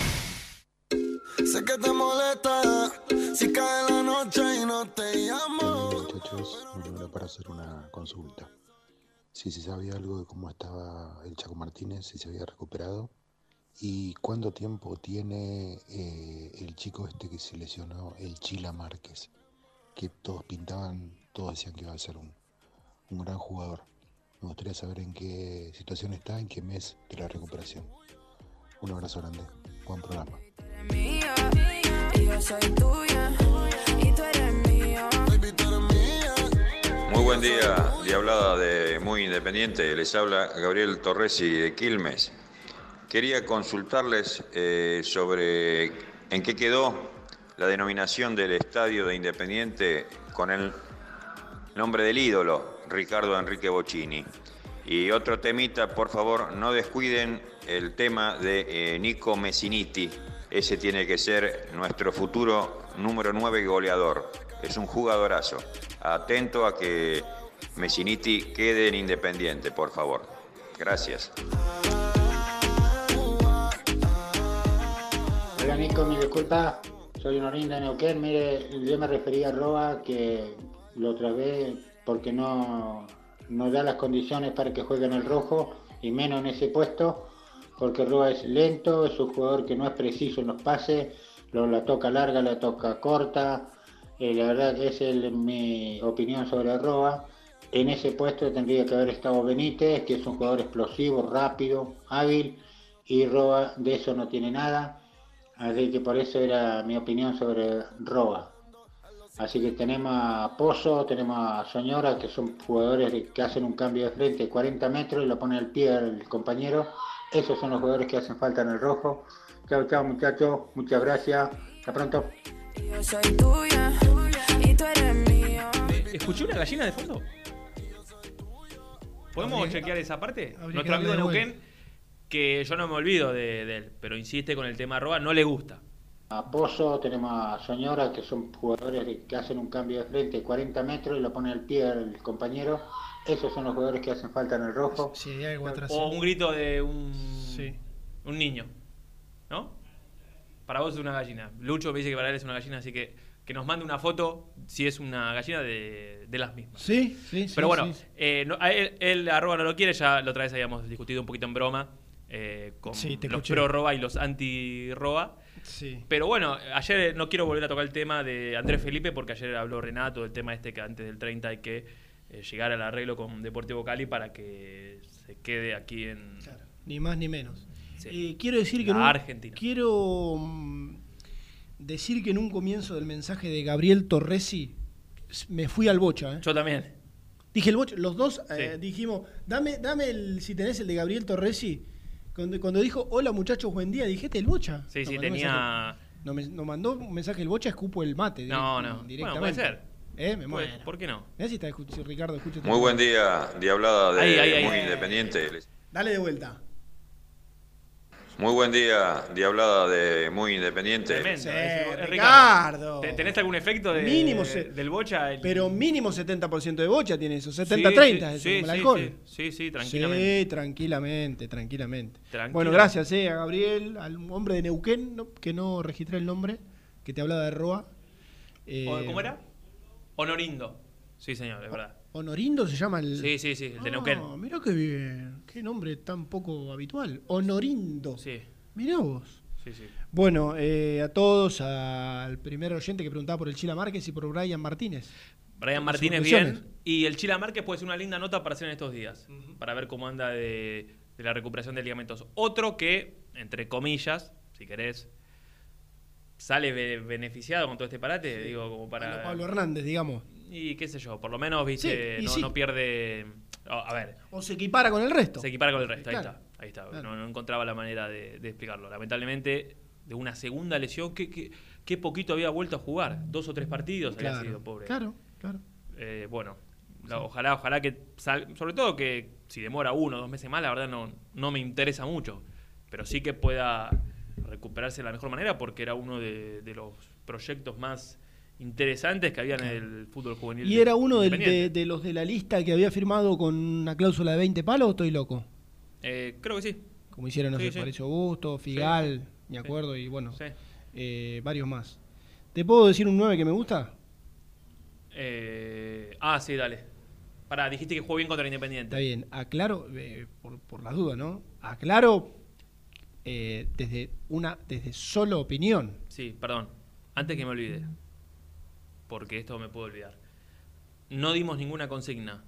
Sé que te molesta si cae la noche y no te llamo. Muchachos, bueno, era para hacer una consulta. Si se sabía algo de cómo estaba el Chaco Martínez, si se había recuperado y cuánto tiempo tiene eh, el chico este que se lesionó, el Chila Márquez, que todos pintaban, todos decían que iba a ser un, un gran jugador. Me gustaría saber en qué situación está, en qué mes de la recuperación. Un abrazo grande, buen programa. Mía, y yo soy tuya, y tú eres mío. Baby, tú eres mía. Muy buen día, Diablada de Muy Independiente. Les habla Gabriel Torresi de Quilmes. Quería consultarles eh, sobre en qué quedó la denominación del estadio de Independiente con el nombre del ídolo, Ricardo Enrique Bocini. Y otro temita, por favor, no descuiden el tema de eh, Nico Messiniti. Ese tiene que ser nuestro futuro número 9 goleador. Es un jugadorazo. Atento a que Messiniti quede en Independiente, por favor. Gracias. Hola Nico, mi disculpa, soy un orín de Neuquén. Mire, yo me refería a Roa que lo trabé porque no, no da las condiciones para que juegue en el rojo y menos en ese puesto, porque Roa es lento, es un jugador que no es preciso en los pases, lo, la toca larga, la toca corta. Eh, la verdad que es mi opinión sobre Roa. En ese puesto tendría que haber estado Benítez, que es un jugador explosivo, rápido, hábil, y Roa de eso no tiene nada. Así que por eso era mi opinión sobre Roa. Así que tenemos a Pozo, tenemos a Soñora, que son jugadores que hacen un cambio de frente 40 metros y lo pone al pie al compañero. Esos son los jugadores que hacen falta en el rojo. Chao, chao muchachos, muchas gracias. Hasta pronto. Yo soy tuya, y tú eres mío. ¿Escuché una gallina de fondo? ¿Podemos Habría- chequear esa parte? Nuestro amigo Neuquén, que yo no me olvido de, de él, pero insiste con el tema arroba, no le gusta. A Pozo, tenemos a Soñora, que son jugadores que hacen un cambio de frente 40 metros y lo pone al pie al compañero. Esos son los jugadores que hacen falta en el rojo. Sí, hay algo atrás. O un grito de un, Sí. un niño. ¿No? Para vos es una gallina. Lucho me dice que para él es una gallina, así que que nos mande una foto si es una gallina de, de las mismas. Sí, sí, sí. Pero bueno, sí. eh, no- a él, él arroba no lo quiere, ya la otra vez habíamos discutido un poquito en broma eh, con Sí, te los escuché. pro roba y los anti roba. Sí. Pero bueno, ayer no quiero volver a tocar el tema de Andrés Felipe porque ayer habló Renato del tema este que antes del 30 hay que eh, llegar al arreglo con Deportivo Cali para que se quede aquí en Ni más ni menos. Sí. Eh, quiero decir que en un- Argentina. quiero mm, decir que en un comienzo del mensaje de Gabriel Torresi me fui al bocha. ¿eh? Yo también. Dije el bocha, los dos Sí. dijimos, dame, dame el, si tenés el de Gabriel Torresi. Cuando, cuando dijo, hola muchachos, buen día, dijiste el bocha. Sí, No, sí, tenía. mensaje- no, me, no mandó un mensaje el bocha, escupo el mate. No, direct- no. Bueno, Directamente. puede ser. ¿Eh? Me muero. ¿Por qué no? Mirá si, está escu- si Ricardo escucha Muy buen día, Diablada de Ahí, ahí, ahí. Muy Independiente. Les- Dale de vuelta. Muy buen día, Diablada de Muy Independiente. Tremendo. Sí, es Ricardo. ¿Te- ¿Tenés algún efecto de, Mínimo se- del bocha? El- Pero mínimo 70% de bocha tiene eso, Sí, 70-30, sí, es sí, como el sí, alcohol. Sí, sí, sí, tranquilamente. Sí, tranquilamente, tranquilamente. Tranquila. Bueno, gracias eh, a Gabriel, al hombre de Neuquén, no- que no registré el nombre, que te hablaba de Roa. Eh, ¿Cómo era? Honorindo. Sí, señor, es verdad. Honorindo se llama el... Sí, sí, sí, el de Ah, Neuquén. mirá qué bien, qué nombre tan poco habitual. Honorindo. Sí, Mirá vos. sí, sí. Bueno, eh, a todos, al primer oyente que preguntaba por el Chila Márquez y por Brian Martínez. Brian Martínez bien. Y el Chila Márquez puede ser una linda nota para hacer en estos días. Para ver cómo anda de, de la recuperación de ligamentos. Otro que, entre comillas, si querés, sale be- beneficiado con todo este parate. Digo, como para. Pablo, Pablo Hernández, digamos. Y qué sé yo, por lo menos, viste, Sí, no, sí. no pierde. oh, a ver, O se equipara con el resto. se equipara con el resto. Ahí está. Ahí está. claro. No, no encontraba la manera de, de explicarlo. Lamentablemente, de una segunda lesión, que, que, que poquito había vuelto a jugar. Dos o tres partidos había sido, pobre. claro, claro. Eh, bueno, ojalá, ojalá que sal- sobre todo que si demora uno o dos meses más, la verdad no, no me interesa mucho. Pero sí que pueda recuperarse de la mejor manera porque era uno de, de los proyectos más interesantes que había en el fútbol juvenil. ¿Y era uno del- de, los de la lista que había firmado con una cláusula de 20 palos o estoy loco? Eh, creo que sí. Como hicieron, no Sí, sé, sí. Fabricio Augusto, Figal, Sí. me acuerdo, y bueno, eh, varios más. ¿Te puedo decir un 9 que me gusta? Eh, ah, sí, dale. Pará, dijiste que jugó bien contra el Independiente. Está bien, aclaro, por, por las dudas, ¿no? Aclaro eh, desde una, desde solo opinión. Sí, perdón. Antes que me olvide. Porque esto me puedo olvidar. No dimos ninguna consigna.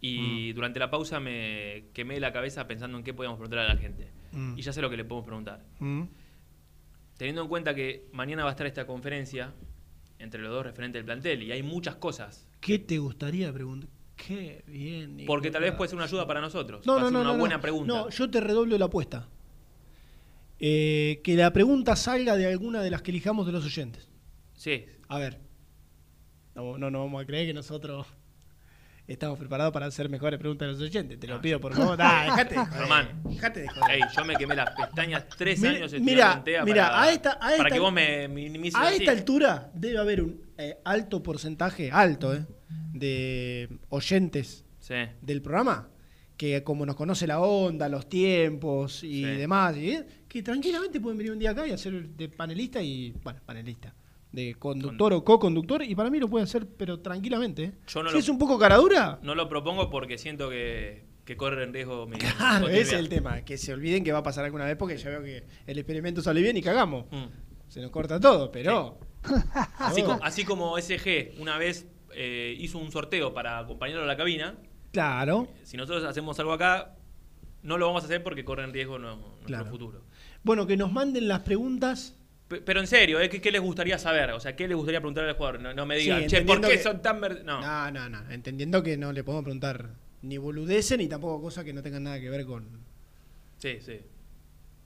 Y Mm. durante la pausa me quemé la cabeza pensando en qué podíamos preguntar a la gente. Mm. Y ya sé lo que le podemos preguntar. Mm. Teniendo en cuenta que mañana va a estar esta conferencia entre los dos referentes del plantel y hay muchas cosas. ¿Qué te gustaría preguntar? Qué bien. Porque tal vez puede ser una ayuda para nosotros. No, no, ser no, una no, buena no. pregunta. No, yo te redoblo la apuesta. Eh, que la pregunta salga de alguna de las que elijamos de los oyentes. Sí. A ver. No, no, no vamos a creer que nosotros estamos preparados para hacer mejores preguntas de los oyentes. Te lo pido, por favor. Ah, (laughs) dejate de joder. Román. Dejate de joder. Ey, yo me quemé las pestañas tres Mira- años en mira, Plantea mira, para, a esta- a para esta- que vos me minimices A así. esta altura debe haber un eh, alto porcentaje, alto, eh, de oyentes Sí. del programa que como nos conoce la onda, los tiempos y Sí. demás, que tranquilamente pueden venir un día acá y hacer de panelista y, bueno, panelista, de conductor o co-conductor, y para mí lo puede hacer, pero tranquilamente. eh. Yo no si lo- es un poco caradura, No lo propongo porque siento que, que corre en riesgo mi (laughs) claro, ese es el tema, que se olviden que va a pasar alguna vez porque ya veo que el experimento sale bien y cagamos. Mm. Se nos corta todo, pero... (laughs) Así, como, así como SG una vez eh, hizo un sorteo para acompañarlo a la cabina, Claro. si nosotros hacemos algo acá, no lo vamos a hacer porque corre en riesgo no- nuestro Claro. futuro. Bueno, que nos manden las preguntas. Pe- Pero en serio, ¿eh? ¿Qué, qué les gustaría saber? O sea, ¿qué les gustaría preguntar al jugador? No, no me Sí, digan, che, ¿por qué que- son tan... ver-?" No. No, no, no. Entendiendo que no le podemos preguntar ni boludeces ni tampoco cosas que no tengan nada que ver con. Sí, sí.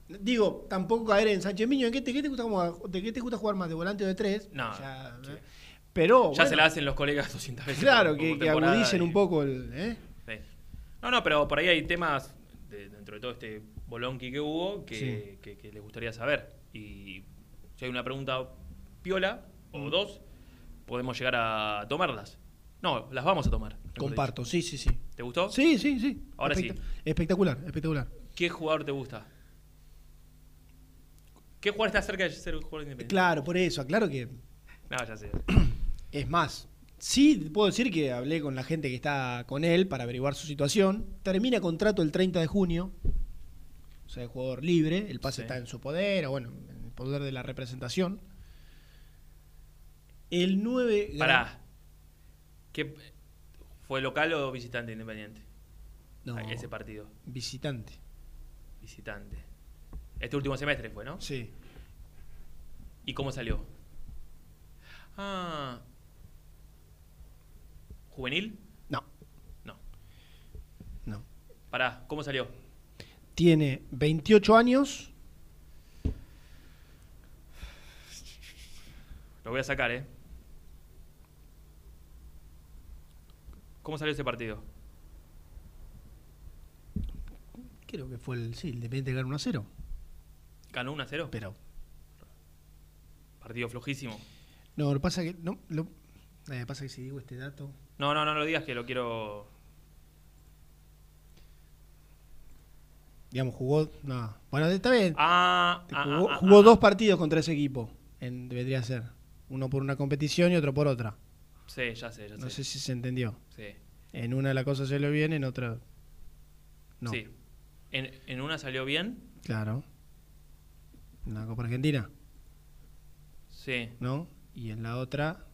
Digo, tampoco caer en Sánchez Miño. ¿En qué te, qué te gusta, jugar- de qué te gusta jugar más? ¿De volante o de tres? No, Ya, sí. ¿eh? Pero. ya bueno, se la hacen los colegas (laughs) 200 veces. Claro, que, que agudicen y- un poco el. ¿eh? Sí. No, no, pero por ahí hay temas de- dentro de todo este bolonqui que hubo que, Sí. que- que les gustaría saber. Y si hay una pregunta piola o Mm. dos, podemos llegar a tomarlas. No, las vamos a tomar. Comparto, sí, sí, sí. ¿Te gustó? Sí, sí, sí. Ahora sí. Espectac- Espectacular, espectacular. ¿Qué jugador te gusta? ¿Qué jugador está cerca de ser un jugador independiente? Claro, por eso, aclaro que. No, ya sé. Es más, sí puedo decir que hablé con la gente que está con él para averiguar su situación. Termina contrato el 30 de junio. O sea, el jugador libre. El pase Sí. está en su poder, o bueno, en el poder de la representación. El 9. Pará. ¿Qué, ¿Fue local o visitante independiente? No, Ese partido. visitante. Visitante. Este último semestre fue, ¿no? Sí. ¿Y cómo salió? Ah. ¿Juvenil? No, No. no. Pará, ¿cómo salió? Tiene 28 años. Lo voy a sacar, ¿eh? ¿Cómo salió ese partido? Creo que fue el. Sí, el Independiente ganó 1 a 0. ¿Ganó 1 a 0? Pero. Partido flojísimo. No, lo que pasa que. No, lo, eh, pasa que si digo este dato. No, no, no lo digas que lo quiero. Digamos, jugó. No. Bueno, está bien. Ah, ah, Jugó, ah, ah, jugó dos partidos contra ese equipo. En, debería ser. Uno por una competición y otro por otra. Sí, ya sé, ya sé. No sé si se entendió. Sí. En una la cosa salió bien, en otra. No. Sí. En, en una salió bien. Claro. En la Copa Argentina, Sí. ¿no? Y en la otra.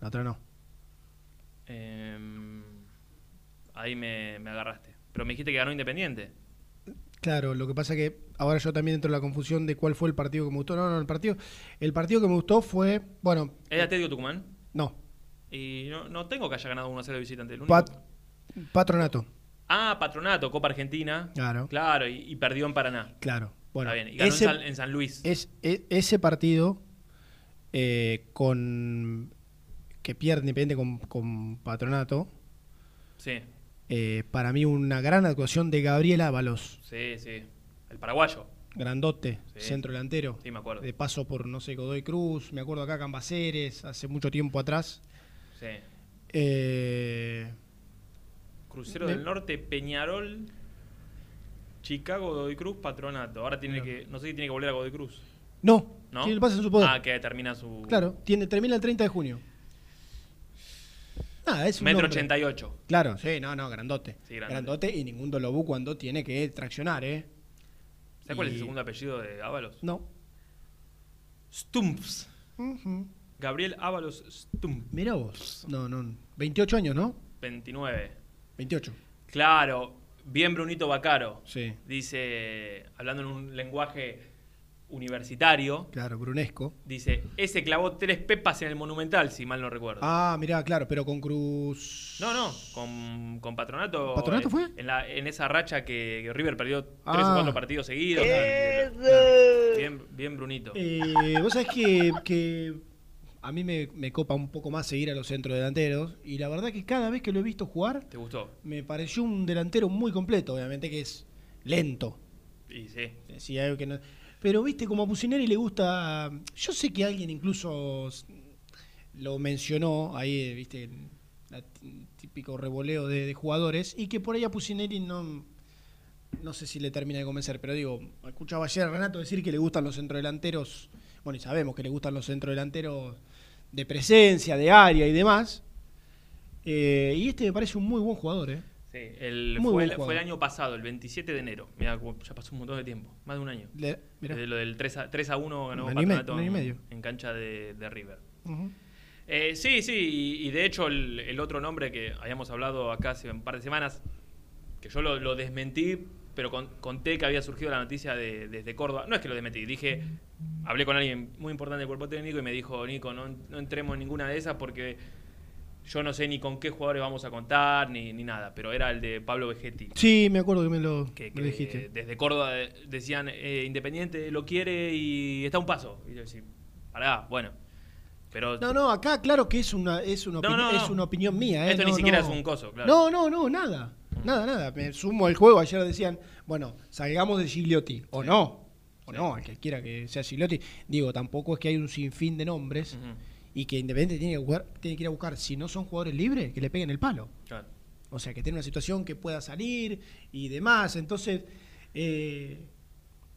La otra no. Em, ahí me, me agarraste. Pero me dijiste que ganó Independiente. Claro, lo que pasa que ahora yo también entro en la confusión de cuál fue el partido que me gustó. No, no, el partido. El partido que me gustó fue. Bueno. ¿Es Atlético Tucumán? No. Y no, no tengo que haya ganado 1 a 0 de visitante. el único- Pat- Patronato. Ah, Patronato, Copa Argentina. Claro. Claro, y, y perdió en Paraná. Claro. Bueno, Está bien. Y ganó ese- en, San, en San Luis. Es, e- ese partido eh, con que pierde Independiente con, con Patronato, Sí, eh, para mí una gran actuación de Gabriel Ábalos, sí, sí. El paraguayo. grandote, Sí. centro delantero. Sí, me acuerdo. De paso por, no sé, Godoy Cruz, me acuerdo acá Cambaceres, hace mucho tiempo atrás. Sí. Eh, Crucero del Norte, Peñarol, Chicago, Godoy Cruz, Patronato. Ahora tiene que. No sé si tiene que volver a Godoy Cruz. no, ¿No? tiene el pase en su poder. Ah, que termina su. Claro, tiene, termina el 30 de junio. Nada, es un Metro nombre. 88. Claro, sí, no, no, grandote. Sí, grandote. grandote y ningún Dolobú cuando tiene que traccionar, ¿eh? ¿Sabes cuál es el segundo apellido de Ábalos? No. Stumps. Gabriel Ábalos Stump. Mira vos. No, no. 28 años, ¿no? 29. 28. Claro, bien Brunito Bacaro. Sí. Dice, hablando en un lenguaje universitario, Claro, Brunesco. dice, ese clavó tres pepas en el Monumental, si mal no recuerdo. Ah, mirá, claro, pero con Cruz. No, no, con, con Patronato. ¿Patronato eh, fue? En, la- en esa racha que, que River perdió tres Ah. o cuatro partidos seguidos. Bien, bien Brunito. Eh, Vos sabés que, que a mí me, me copa un poco más seguir a los centrodelanteros. Y la verdad que cada vez que lo he visto jugar, ¿Te gustó? me pareció un delantero muy completo. Obviamente que es lento. Y sí. Sí, algo que no- Pero viste, como a Pusineri le gusta. Yo sé que alguien incluso lo mencionó ahí, viste, el típico revoleo de, de jugadores, y que por ahí a Pusineri no. No sé si le termina de convencer, pero digo, escuchaba ayer a Renato decir que le gustan los centrodelanteros. Bueno, y sabemos que le gustan los centrodelanteros de presencia, de área y demás. Eh, y este me parece un muy buen jugador, ¿eh? Sí, el, fue, el, fue el año pasado, el 27 de enero. Mira, ya pasó un montón de tiempo, más de un año. Le-. Desde lo del 3 a, 3 a 1 ganó Patronato en- medio. en cancha de, de River. Eh, sí, sí, y, y de hecho el, el otro nombre que habíamos hablado acá hace un par de semanas, que yo lo, lo desmentí, pero con- conté que había surgido la noticia de- desde Córdoba. No es que lo desmentí, dije, hablé con alguien muy importante del cuerpo técnico y me dijo, Nico, no, no entremos en ninguna de esas porque yo no sé ni con qué jugadores vamos a contar ni, ni nada, pero era el de Pablo Vegetti. Sí, me acuerdo que me lo, Que, me dijiste. desde Córdoba de- decían eh, Independiente lo quiere y está a un paso. Y yo decía, pará, bueno. Pero No, no, acá claro que es una, es una, No, opini- no, no. es una opinión mía. ¿eh? Esto ni siquiera es un coso, claro. No, no, no, nada. Nada, nada. Me sumo al juego. Ayer decían, bueno, salgamos de Gigliotti. O no. O no, al que quiera que sea Gigliotti. Digo, tampoco es que hay un sinfín de nombres y que Independiente tiene que, jugar- tiene que ir a buscar, si no son jugadores libres, que le peguen el palo. claro. O sea, que tiene una situación que pueda salir y demás. Entonces, eh,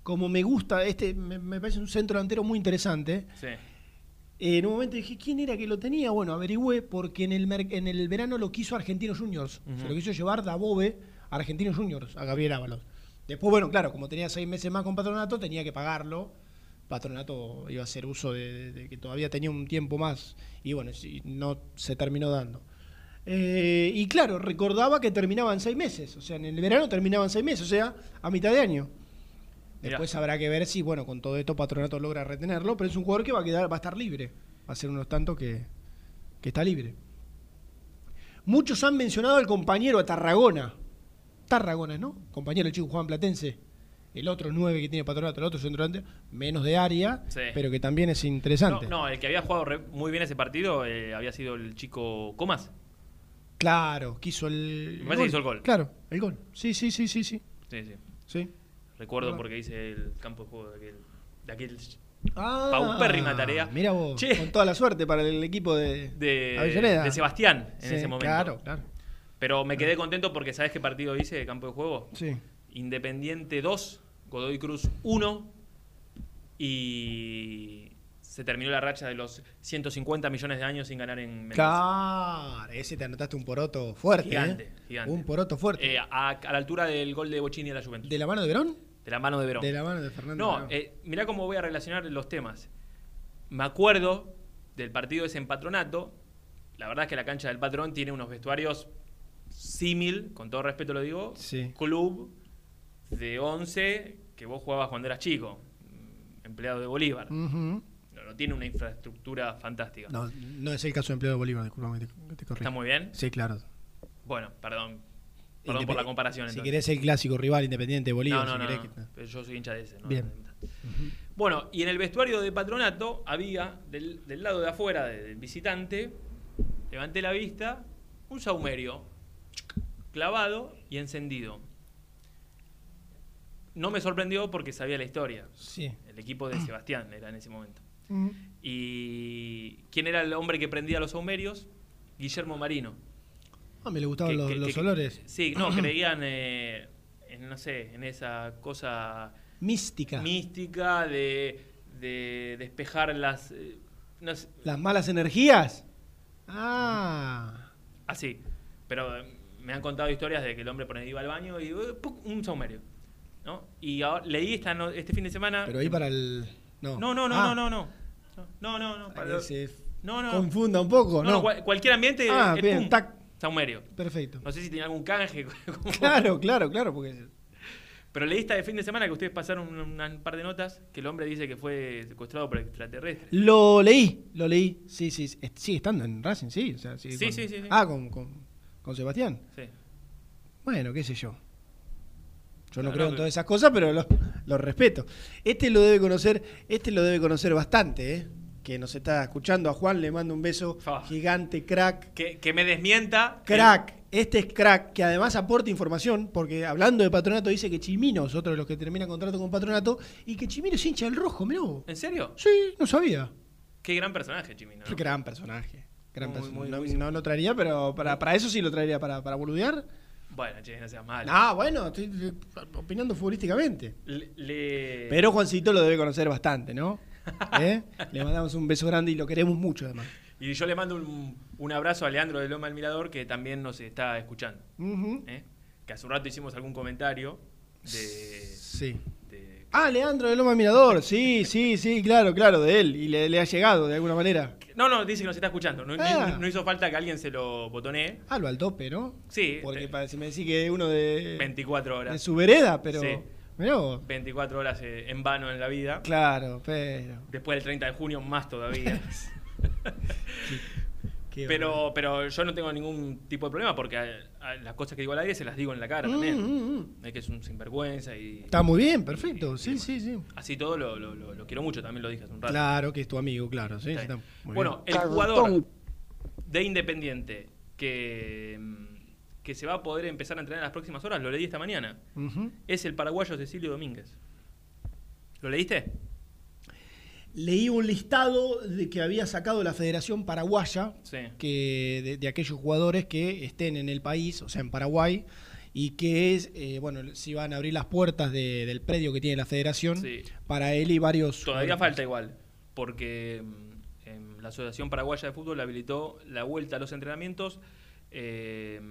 como me gusta, este me, me parece un centro delantero muy interesante. Sí. Eh, en un momento dije, ¿quién era que lo tenía? Bueno, averigüé porque en el, en el verano lo quiso Argentinos Juniors. Se lo quiso llevar Dabove a Argentinos Juniors, a Gabriel Ábalos. Después, bueno, claro, como tenía seis meses más con Patronato, tenía que pagarlo. Patronato iba a hacer uso de, de- de que todavía tenía un tiempo más. Y bueno, no se terminó dando. Eh, y claro, recordaba que terminaban seis meses. O sea, en el verano terminaban seis meses, o sea, a mitad de año. Mirá. Después habrá que ver si, bueno, con todo esto Patronato logra retenerlo, pero es un jugador que va a quedar, va a estar libre. Va a ser unos tantos que, que está libre. Muchos han mencionado al compañero a Tarragona. Tarragona, ¿no? Compañero el chico Juan Platense. El otro nueve que tiene Patronato, el otro centro delantero, menos de área, Sí. pero que también es interesante. no, el que había jugado re- muy bien ese partido eh, había sido el chico Comas. Claro, quiso el. Me parece que hizo el gol. Claro, el gol. Sí, sí, sí, sí, sí. Sí, sí. sí. Recuerdo porque hice el campo de juego de aquel. De aquel Ah, Paupérrima tarea. Mira vos, Che. con toda la suerte para el equipo de, de, Avellaneda. de Sebastián en ese momento. Claro, claro. Pero me quedé contento porque ¿sabes qué partido hice de campo de juego? Sí. Independiente 2, Godoy Cruz 1 y se terminó la racha de los 150 millones de años sin ganar en Mendoza. Claro, ese te anotaste un poroto fuerte. Gigante, ¿eh? gigante. Un poroto fuerte. Eh, a, a la altura del gol de Bochini a la Juventus. ¿De la mano de Verón? De la mano de Verón. De la mano de Fernando. No, eh, mirá cómo voy a relacionar los temas. Me acuerdo del partido ese en Patronato. La verdad es que la cancha del Patrón tiene unos vestuarios símil, con todo respeto lo digo, Sí. club de 11 que vos jugabas cuando eras chico, empleado de Bolívar. No, no tiene una infraestructura fantástica. No, no es el caso de empleo de Bolívar, disculpame que te, te corrija. ¿Está muy bien? Sí, claro. Bueno, perdón. Perdón por la comparación. Si entonces. querés el clásico rival independiente de Bolívar. No, no, si no, que- yo soy hincha de ese. ¿no? Bien. Bueno, y en el vestuario de patronato había, del, del lado de afuera, de- del visitante, levanté la vista, un saumerio clavado y encendido. No me sorprendió porque sabía la historia. Sí. El equipo de Sebastián era en ese momento. Ujú. ¿Y quién era el hombre que prendía los saumerios? Guillermo Marino. Ah, me le gustaban Que- los, que- los que- olores. Sí, no, (clears throat) creían eh, en, no sé, en esa cosa Mística. mística de, de despejar las... eh, no sé, Las malas energías. Ah. así. Pero eh, me han contado historias de que el hombre pone, iba al baño y ¡puc! un saumerio. ¿No? Y ahora, leí esta no- este fin de semana... Pero ahí para el. No, No, no, no, Ah, no, no, no. No, no, no. para para- que se no, no. confunda un poco, No, ¿no? no, cual- cualquier ambiente Ah, es bien, tac. saumerio. Perfecto. No sé si tenía algún canje. (laughs) como- Claro, claro, claro, porque. Pero leí esta de fin de semana que ustedes pasaron un, par de notas que el hombre dice que fue secuestrado por extraterrestres. Lo leí, lo leí. Sí, sí, sí. Sigue estando en Racing, sí. o sea, sigue Sí, con- sí, sí, sí. Ah, con, con, con Sebastián. Sí. Bueno, qué sé yo. Yo no, No, creo no, en todas esas cosas, pero lo, lo respeto. Este lo debe conocer, este lo debe conocer bastante, ¿eh? Que nos está escuchando a Juan, le mando un beso gigante, crack. Que, que me desmienta. Crack, este es crack, que además aporta información, porque hablando de patronato dice que Chimino es otro de los que termina contrato con patronato, y que Chimino es hincha del rojo, mirá vos. ¿En serio? Sí, no sabía. Qué gran personaje, Chimino. ¿no? Gran personaje. Gran Muy, perso- muy, no, muy no lo traería, pero para, para eso sí lo traería, para, para boludear. Bueno, che, no seas malo. Ah, bueno, estoy eh, opinando futbolísticamente. Le, le- Pero Juancito lo debe conocer bastante, ¿no? (laughs) ¿Eh? Le mandamos un beso grande y lo queremos mucho, además. Y yo le mando un, un abrazo a Leandro de Loma del Mirador que también nos está escuchando. Ujú. ¿eh? Que hace un rato hicimos algún comentario de. Sí. De- Ah, Leandro de Loma Mirador. Sí, sí, sí, claro, claro, de él. Y le, le ha llegado de alguna manera. No, no, dice que nos está escuchando. No, Ah. no hizo falta que alguien se lo botonee. Ah, lo al tope, ¿no? Sí. Porque eh, para, si me decís que uno de, 24 de horas. su vereda, pero. Sí. Mirá vos. 24 horas eh, en vano en la vida. Claro, pero. Después del 30 de junio, más todavía. (laughs) (laughs) qué pero, pero yo no tengo ningún tipo de problema porque a- a las cosas que digo al aire se las digo en la cara Mm, también. mm, mm. Es que es un sinvergüenza y. Está muy bien, perfecto. Sí, sí, sí. Así todo lo, lo- lo- lo quiero mucho, también lo dije hace un rato. Claro que es tu amigo, claro. Sí, Está está bien. muy bueno, bien. el jugador de Independiente que, que se va a poder empezar a entrenar en las próximas horas, lo leí esta mañana, es el paraguayo Cecilio Domínguez. ¿Lo leíste? Leí un listado de que había sacado la Federación Paraguaya Sí. que de, de aquellos jugadores que estén en el país, o sea, en Paraguay, y que es, eh, bueno, si van a abrir las puertas de- del predio que tiene la Federación Sí. para él y varios. Todavía jugadores. falta igual, porque mm, en la Asociación Paraguaya de Fútbol habilitó la vuelta a los entrenamientos eh,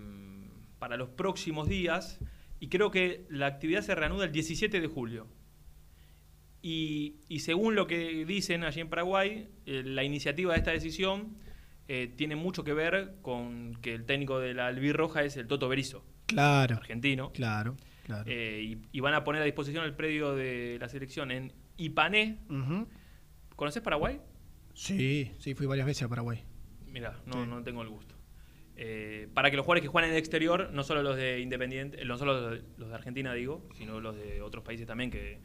para los próximos días y creo que la actividad se reanuda el 17 de julio. Y, y según lo que dicen allí en Paraguay, eh, la iniciativa de esta decisión eh, tiene mucho que ver con que el técnico de la Albirroja es el Toto Berizo, Claro, argentino. claro, claro. Eh, y, y van a poner a disposición el predio de la selección en Ipané. ¿Conoces Paraguay? Sí, sí, fui varias veces a Paraguay. Mira, no, Sí. no tengo el gusto. Eh, para que los jugadores que juegan en el exterior, no solo los de Independiente, no solo los de, los de Argentina digo, sino los de otros países también que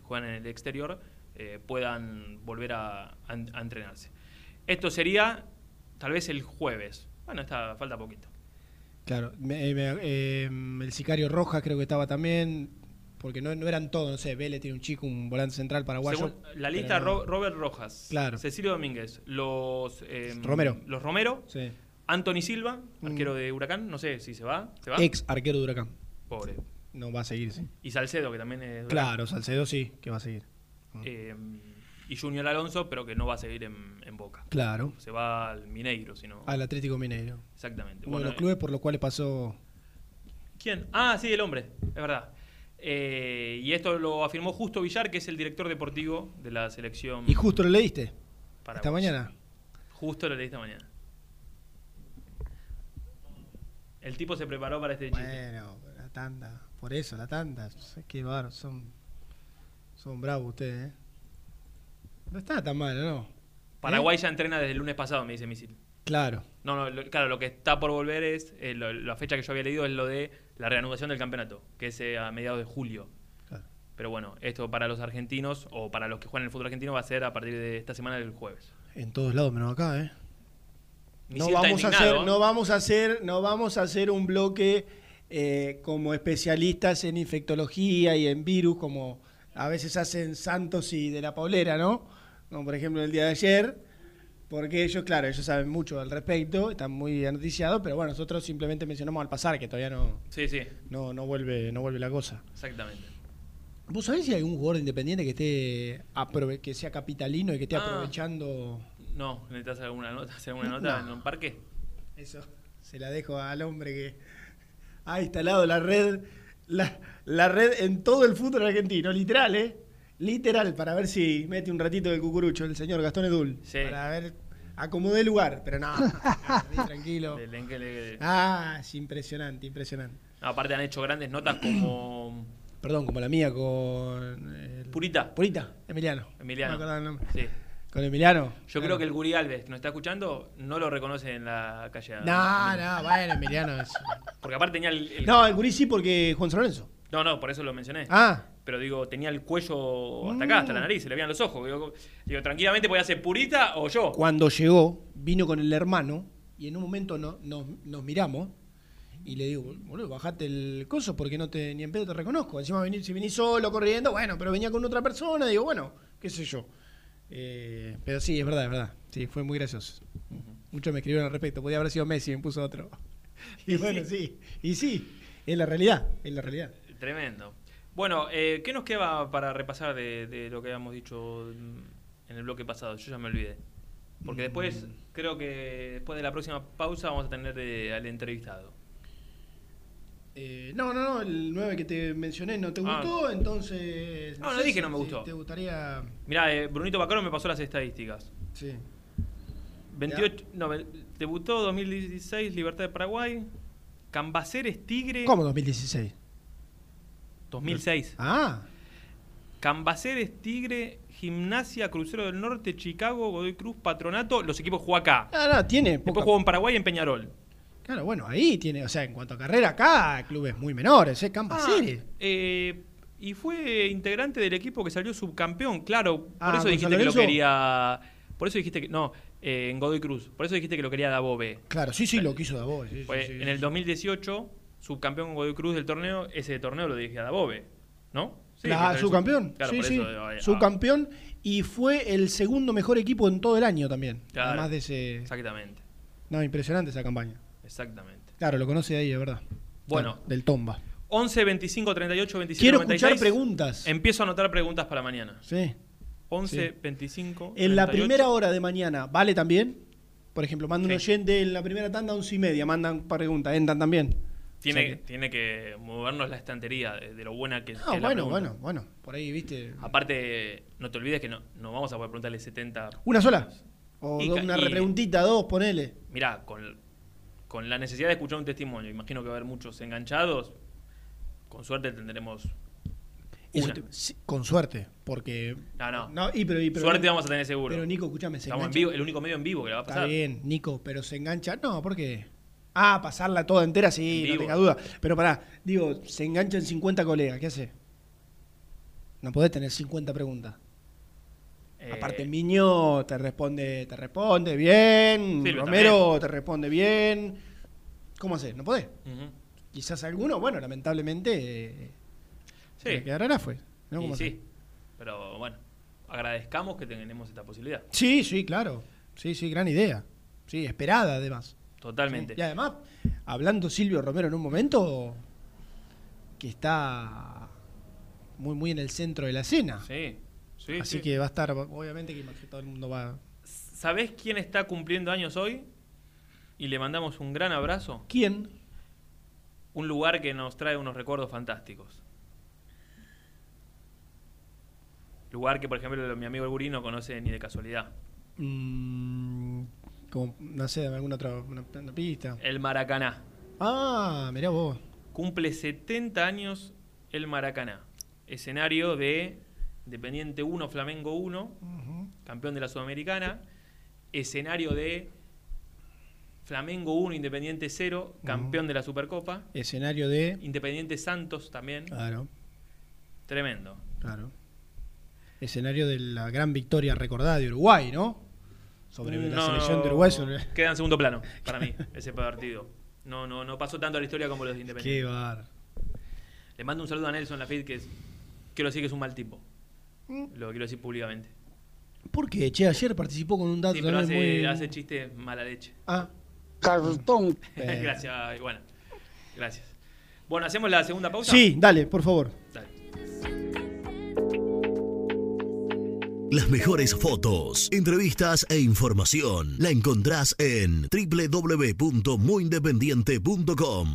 juegan en el exterior, eh, puedan volver a, a en- a entrenarse. Esto sería tal vez el jueves. Bueno, está, falta poquito. Claro, me- me- eh, el sicario Rojas creo que estaba también, porque no, no eran todos, no sé, Vélez tiene un chico, un volante central paraguayo. Según la lista, no- Robert Rojas, Claro. Cecilio Domínguez, los eh, Romero. los Romero, Sí. Anthony Silva, Mm. arquero de Huracán, no sé si se va, ¿se va? Ex arquero de Huracán. Pobre. No va a seguir, sí. Y Salcedo, que también es. Claro, Salcedo sí, que va a seguir. Eh, y Junior Alonso, pero que no va a seguir en, en Boca. Claro. Se va al Mineiro, si no. Al Atlético Mineiro. Exactamente. Uno de Bueno, los clubes por los cuales pasó. ¿Quién? Ah, sí, el hombre, es verdad. Eh, y esto lo afirmó Justo Villar, que es el director deportivo de la selección. Y justo lo leíste. Esta paraguaya. mañana. Justo lo leí esta mañana. El tipo se preparó para este chiste. Bueno, la tanda. Por eso, la tanda. Es que bárbaro, son. Son bravos ustedes, ¿eh? No está tan mal, ¿no? Paraguay ya entrena desde el lunes pasado, me dice Misil. Claro. No, no, lo- claro, lo que está por volver es, eh, lo- la fecha que yo había leído es lo de la reanudación del campeonato, que es eh, a mediados de julio. Claro. Pero bueno, esto para los argentinos o para los que juegan el fútbol argentino va a ser a partir de esta semana del jueves. En todos lados menos acá, ¿eh? No vamos, a hacer, no, vamos a hacer, no vamos a hacer un bloque eh, como especialistas en infectología y en virus, como a veces hacen Santos y de la Paulera, ¿no? Como por ejemplo el día de ayer, porque ellos, claro, ellos saben mucho al respecto, están muy anoticiados, pero bueno, nosotros simplemente mencionamos al pasar, que todavía no, Sí, sí, no, no, vuelve, no vuelve la cosa. exactamente. ¿Vos sabés si hay algún jugador independiente que esté que sea capitalino y que esté Ah. aprovechando No, necesitas alguna nota, hacer alguna (laughs) nota No. en un parque. Eso se la dejo al hombre que ha instalado la red, la, la red en todo el fútbol argentino, literal, ¿eh? Literal, para ver si mete un ratito de cucurucho el señor Gastón Edul. Sí. Para ver, acomodé el lugar, pero no, tranquilo. (laughs) Del Ah, es impresionante, impresionante. No, aparte han hecho grandes notas como Perdón, como la mía con... el- Purita. Purita, Emiliano. Emiliano. No me el nombre. Sí. Con Emiliano. Yo creo que el Guri Alves, que nos está escuchando, no lo reconoce en la calle. No, no, bueno, Emiliano es... Porque aparte tenía el, el- No, el gurí sí porque Juan San Lorenzo. No, no, por eso lo mencioné. Ah. Pero digo, tenía el cuello hasta acá, hasta la Mm. nariz, se le veían los ojos. Digo, digo, tranquilamente podía ser Purita o yo. Cuando llegó, vino con el hermano y en un momento no- nos, nos miramos y le digo, boludo, bajate el coso porque no te, ni en pedo te reconozco. Encima venir, si venís solo corriendo, bueno, pero venía con otra persona, digo, bueno, qué sé yo. Eh, pero sí, es verdad, es verdad. Sí, fue muy gracioso. Muchos me escribieron al respecto. Podía haber sido Messi, me puso otro. (laughs) Y bueno, sí. Y sí, es la realidad, es la realidad. Tremendo. Bueno, eh, ¿qué nos queda para repasar de, de lo que habíamos dicho en el bloque pasado? Yo ya me olvidé. Porque después, creo que después de la próxima pausa vamos a tener eh, al entrevistado. Eh, no, no, no, el 9 que te mencioné no te Ah. gustó, entonces... No, no sé dije si- no me si gustó. ¿Te gustaría...? Mirá, eh, Brunito Bacaro me pasó las estadísticas. Sí. 28, no, ve- debutó 2016 Libertad de Paraguay. Cambaceres Tigre. ¿Cómo 2016? 2006. Ah, Cambaceres Tigre, Gimnasia, Crucero del Norte, Chicago, Godoy Cruz, Patronato. Los equipos jugó acá. no, no, tiene Después poca- jugó en Paraguay y en Peñarol. Claro, bueno, ahí tiene, o sea, en cuanto a carrera acá, clubes muy menores, ¿eh? Campa Ah, eh, y fue integrante del equipo que salió subcampeón, claro. Por Ah, eso ¿con dijiste que lo quería. Por eso dijiste que. No, eh, en Godoy Cruz. Por eso dijiste que lo quería Dabove. Claro, sí, sí, lo quiso Dabove. Sí, sí, Fue sí, en el 2018, subcampeón con Godoy Cruz del torneo. Ese torneo lo dirigía Dabove, ¿no? Sí, La- subcampeón, Claro, sí, sí. eso, eh, ah, subcampeón y fue el segundo mejor equipo en todo el año también. Claro. Además de ese. Exactamente, No, impresionante esa campaña. Exactamente. Claro, lo conoce ahí, de verdad. Bueno. Del Tomba. 11, 25, 38, 27, Quiero 96. escuchar preguntas. Empiezo a anotar preguntas para mañana. Sí. 11, Sí. 25. En la 38. primera hora de mañana, ¿vale también? Por ejemplo, manda un oyente en la primera tanda, once y media, mandan preguntas, entran también. Tiene, O sea que- tiene que movernos la estantería de, de lo buena que, que Ah, es la bueno, bueno, bueno. Por ahí, viste. Aparte, no te olvides que no, no vamos a poder preguntarle 70. ¿Una sola? O Y una y- repreguntita, dos, ponele. Mirá, con, con la necesidad de escuchar un testimonio, imagino que va a haber muchos enganchados. Con suerte tendremos. Una. sí, con suerte, porque. No, no. No, y pero, y pero- Suerte vamos a tener seguro. Pero Nico, escúchame, se Estamos en vivo, el único medio en vivo que la va a Está pasar. bien, Nico, pero se engancha. No, ¿por qué? Ah, pasarla toda entera, sí, En no tenga duda. Pero pará, digo, se enganchan 50 colegas, ¿qué hace? No podés tener 50 preguntas. Eh, Aparte, Miño te responde, te responde bien. Silvio Romero te responde bien. ¿Cómo haces? No podés. Quizás alguno, bueno, lamentablemente, eh, Sí. quedará fue. sí. Pero bueno, agradezcamos que tenemos esta posibilidad. Sí, sí, claro. Sí, sí, gran idea. Sí, esperada además. Totalmente. Y además, hablando Silvio Romero en un momento que está muy, muy en el centro de la escena. Sí, sí. Así sí. que va a estar, obviamente que todo el mundo va. ¿Sabés quién está cumpliendo años hoy? Y le mandamos un gran abrazo. ¿Quién? Un lugar que nos trae unos recuerdos fantásticos. Lugar que, por ejemplo, mi amigo el Gurí no conoce ni de casualidad. Mm, como, no sé, alguna otra una, una pista. El Maracaná. Ah, mirá vos. Cumple 70 años el Maracaná. Escenario de Independiente 1, Flamengo 1, Ujú. campeón de la Sudamericana. Escenario de Flamengo 1, Independiente 0, campeón de la Supercopa. Escenario de. Independiente Santos también. Claro, Tremendo. claro. Escenario de la gran victoria recordada de Uruguay, ¿no? Sobre la selección de Uruguay. sobre- Queda en segundo plano para mí (laughs) ese partido. No, no, no pasó tanto a la historia como los de Independiente. Qué bar. Le mando un saludo a Nelson Lafitte, que es, quiero decir que es un mal tipo. Lo quiero decir públicamente. ¿Por qué? Che, ayer participó con un dato Sí, pero hace, muy. hace chistes mala leche. Ah. Cartón. (laughs) Gracias, bueno. Gracias. Bueno, ¿hacemos la segunda pausa? Sí, dale, por favor. Dale. Las mejores fotos, entrevistas e información la encontrás en www.muyindependiente.com.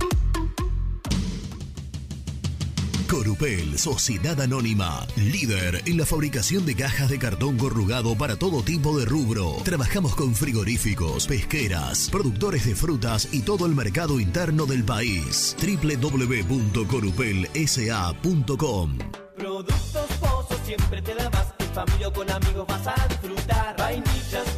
Corupel, Sociedad Anónima, líder en la fabricación de cajas de cartón corrugado para todo tipo de rubro. Trabajamos con frigoríficos, pesqueras, productores de frutas y todo el mercado interno del país. www.corupelsa.com Productos Pozos siempre te da más. En familia o con amigos vas a disfrutar. Vainillas,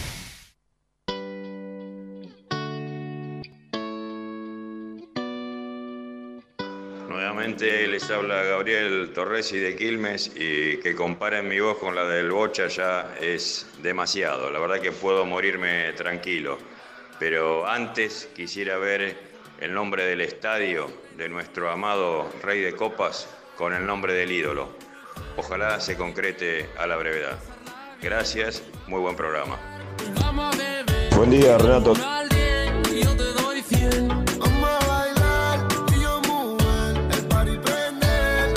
Nuevamente les habla Gabriel Torresi de Quilmes y que comparen mi voz con la del Bocha ya es demasiado. La verdad que puedo morirme tranquilo. Pero antes quisiera ver el nombre del estadio de nuestro amado Rey de Copas con el nombre del ídolo. Ojalá se concrete a la brevedad. Gracias, muy buen programa. Buen día, Renato.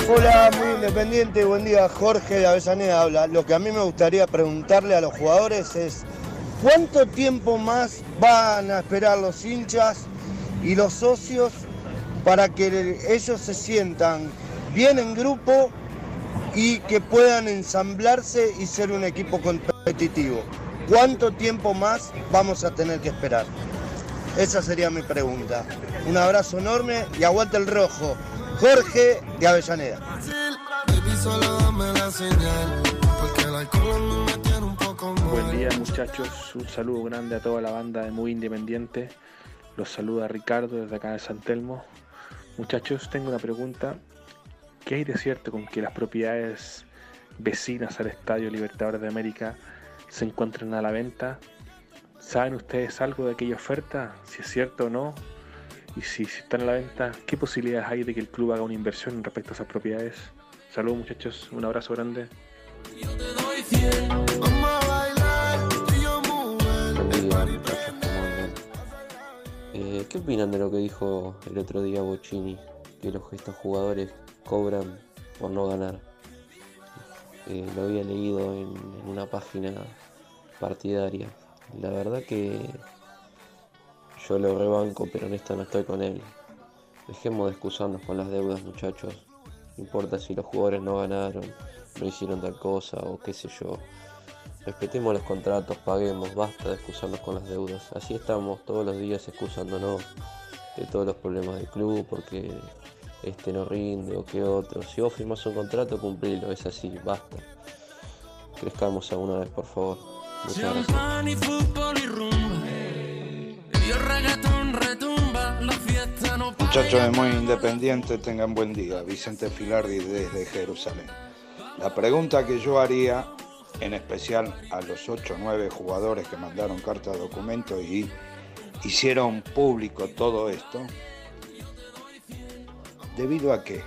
Hola, muy independiente, buen día, Jorge de Avellaneda habla. Lo que a mí me gustaría preguntarle a los jugadores es, ¿cuánto tiempo más van a esperar los hinchas y los socios para que ellos se sientan bien en grupo y que puedan ensamblarse y ser un equipo competitivo? ¿Cuánto tiempo más vamos a tener que esperar? Esa sería mi pregunta. Un abrazo enorme y aguante el rojo. Jorge de Avellaneda. Buen día muchachos, un saludo grande a toda la banda de Muy Independiente. Los saluda Ricardo desde acá de San Telmo. Muchachos, tengo una pregunta. ¿Qué hay de cierto con que las propiedades vecinas al Estadio Libertadores de América se encuentren a la venta? ¿Saben ustedes algo de aquella oferta? Si es cierto o no. Y si, si están a la venta, ¿qué posibilidades hay de que el club haga una inversión respecto a esas propiedades? Saludos muchachos, un abrazo grande. Eh, ¿Qué opinan de lo que dijo el otro día Bocini? Que los estos jugadores cobran por no ganar. Eh, lo había leído en, en una página partidaria. La verdad que yo lo rebanco, pero en esto no estoy con él. Dejemos de excusarnos con las deudas, muchachos. No importa si los jugadores no ganaron, no hicieron tal cosa o qué sé yo. Respetemos los contratos, paguemos, basta de excusarnos con las deudas. Así estamos todos los días excusándonos de todos los problemas del club porque este no rinde o que otro. Si vos firmás un contrato, cumplilo, es así, basta. Crezcamos alguna vez, por favor. Muchas gracias. Muchachos de Muy Independiente, tengan buen día. Vicente Filardi desde Jerusalén. La pregunta que yo haría, en especial a los 8 o 9 jugadores que mandaron carta de documento y hicieron público todo esto, ¿debido a qué?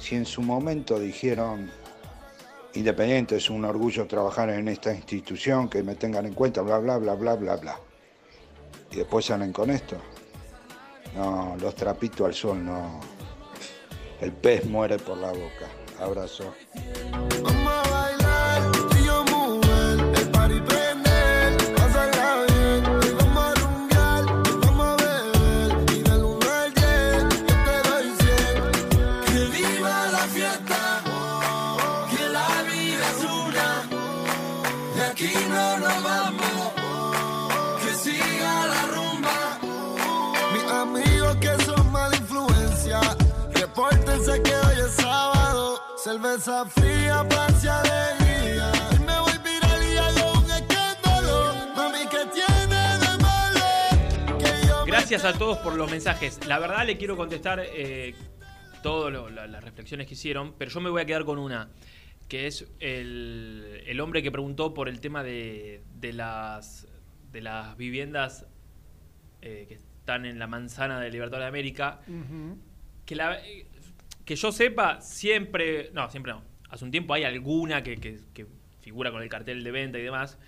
Si en su momento dijeron, Independiente es un orgullo trabajar en esta institución, que me tengan en cuenta, bla, bla, bla, bla, bla, bla. Y después salen con esto. No, los trapitos al sol, no. El pez muere por la boca. Abrazo. Cerveza fría, paz y alegría. Y me voy viral y hago un escándalo. Mami, ¿qué tiene de malo? Que yo Gracias a todos por los mensajes. La verdad le quiero contestar eh, todas las reflexiones que hicieron, pero yo me voy a quedar con una, que es el, el hombre que preguntó por el tema de, de las, de las viviendas eh, que están en la manzana de Libertad de América. Que, la, que yo sepa, siempre, no, siempre no, hace un tiempo hay alguna que, que- figura con el cartel de venta y demás,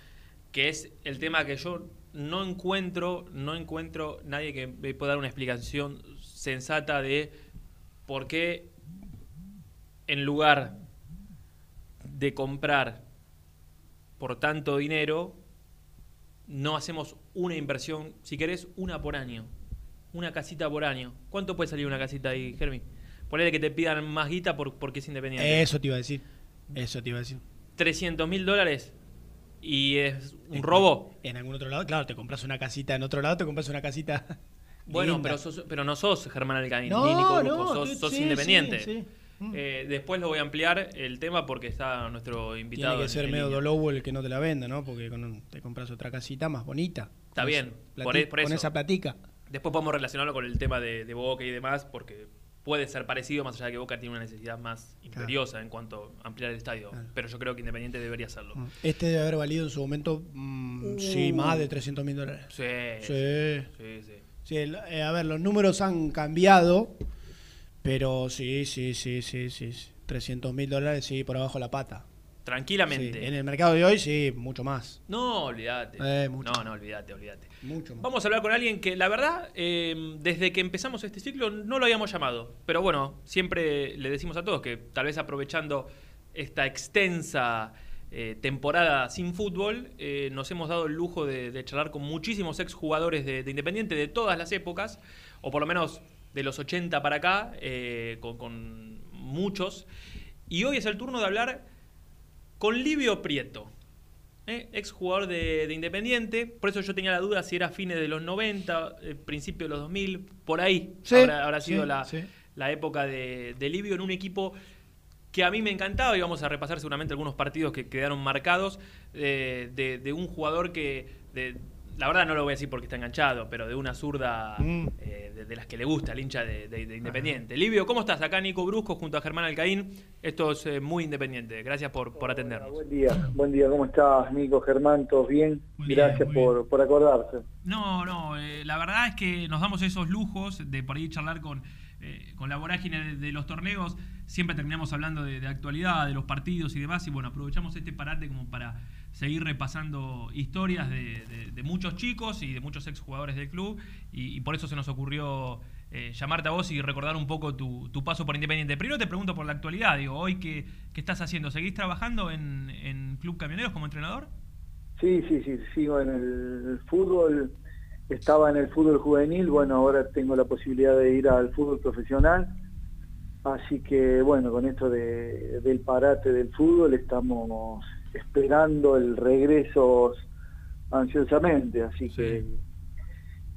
que es el tema que yo no encuentro, no encuentro nadie que me pueda dar una explicación sensata de por qué en lugar de comprar por tanto dinero, no hacemos una inversión, si querés, una por año. Una casita por año. ¿Cuánto puede salir una casita ahí, Germi? Ponele que te pidan más guita por, porque es independiente. Eso te iba a decir. Eso te iba a decir. 300 mil dólares y es un robo. En algún otro lado, claro, te compras una casita en otro lado, te compras una casita. (laughs) Bueno, pero, sos- pero no sos Germán Alcaín, No, ni Nico no, sos, tú- sos sí, independiente. sí, sí. Mm. Eh, después lo voy a ampliar el tema porque está nuestro invitado. Tiene que ser en medio dolobo el que no te la venda, ¿no? Porque con- te compras otra casita más bonita. Está Con bien, por, e- por Con eso. esa platica. Después podemos relacionarlo con el tema de, de Boca y demás, porque puede ser parecido, más allá de que Boca tiene una necesidad más imperiosa en cuanto a ampliar el estadio. Pero yo creo que Independiente debería hacerlo. Este debe haber valido en su momento, mm, sí, Uh. más de 300 mil dólares. Sí, Sí. sí, sí. Sí, el- eh, a ver, los números han cambiado, pero sí, sí, sí, sí, sí. 300 mil dólares, sí, por abajo la pata. Tranquilamente. Sí, En el mercado de hoy, sí, mucho más. No, olvídate. Eh. No, no, olvídate, olvídate. Mucho más. Vamos a hablar con alguien que, la verdad, eh, desde que empezamos este ciclo no lo habíamos llamado. Pero bueno, siempre le decimos a todos que tal vez aprovechando esta extensa eh, temporada sin fútbol, eh, nos hemos dado el lujo de, de charlar con muchísimos exjugadores de, de Independiente de todas las épocas, o por lo menos de los 80 para acá, con, con muchos. Y hoy es el turno de hablar con Livio Prieto, ¿eh? ex jugador de, de Independiente. Por eso yo tenía la duda si era fines de los 90, eh, principio de los 2000, por ahí Sí, habrá, habrá sí, sido la, sí. la época de, de Livio en un equipo que a mí me encantaba y vamos a repasar seguramente algunos partidos que quedaron marcados eh, de, de un jugador que, de- la verdad no lo voy a decir porque está enganchado, pero de una zurda Mm. eh, de, de las que le gusta al hincha de, de- de Independiente. Livio, ¿cómo estás? Acá Nico Brusco junto a Germán Alcaín. Esto es eh, muy independiente. Gracias por, por atendernos. Buen día, buen día, ¿cómo estás, Nico, Germán? ¿Todos bien? Gracias por, por acordarse. No, no, eh, la verdad es que nos damos esos lujos de por ahí charlar con, eh, con la vorágine de, de los torneos. Siempre terminamos hablando de, de actualidad, de los partidos y demás. Y bueno, aprovechamos este parate como para seguir repasando historias de, muchos chicos y de muchos exjugadores del club. Y, y por eso se nos ocurrió eh, llamarte a vos y recordar un poco tu, tu paso por Independiente. Primero te pregunto por la actualidad. Digo, hoy, ¿qué, qué estás haciendo? ¿Seguís trabajando en, en Club Camioneros como entrenador? Sí, sí, sí, sigo en el fútbol, estaba en el fútbol juvenil, bueno, ahora tengo la posibilidad de ir al fútbol profesional, así que bueno, con esto de, del parate del fútbol estamos esperando el regreso ansiosamente, así que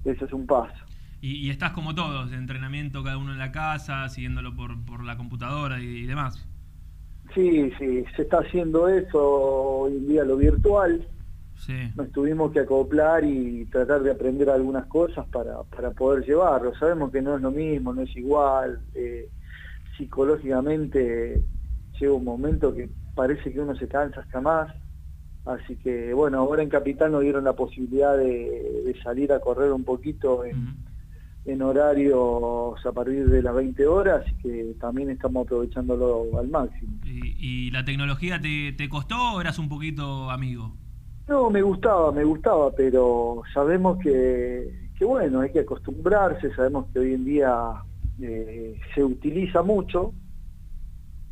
eso es un paso. Y, y estás como todos, de entrenamiento cada uno en la casa, siguiéndolo por, por la computadora y, y demás. Sí, sí, se está haciendo eso hoy en día lo virtual. Sí. Nos tuvimos que acoplar y tratar de aprender algunas cosas para, para poder llevarlo. Sabemos que no es lo mismo, no es igual. eh, psicológicamente llega un momento que parece que uno se cansa hasta más. Así que bueno, ahora en Capital nos dieron la posibilidad de, de salir a correr un poquito en, en horarios a partir de las 20 horas, así que también estamos aprovechándolo al máximo. ¿Y, y la tecnología te, te costó o eras un poquito amigo? No, me gustaba, me gustaba, pero sabemos que, que bueno, hay que acostumbrarse, sabemos que hoy en día eh, se utiliza mucho,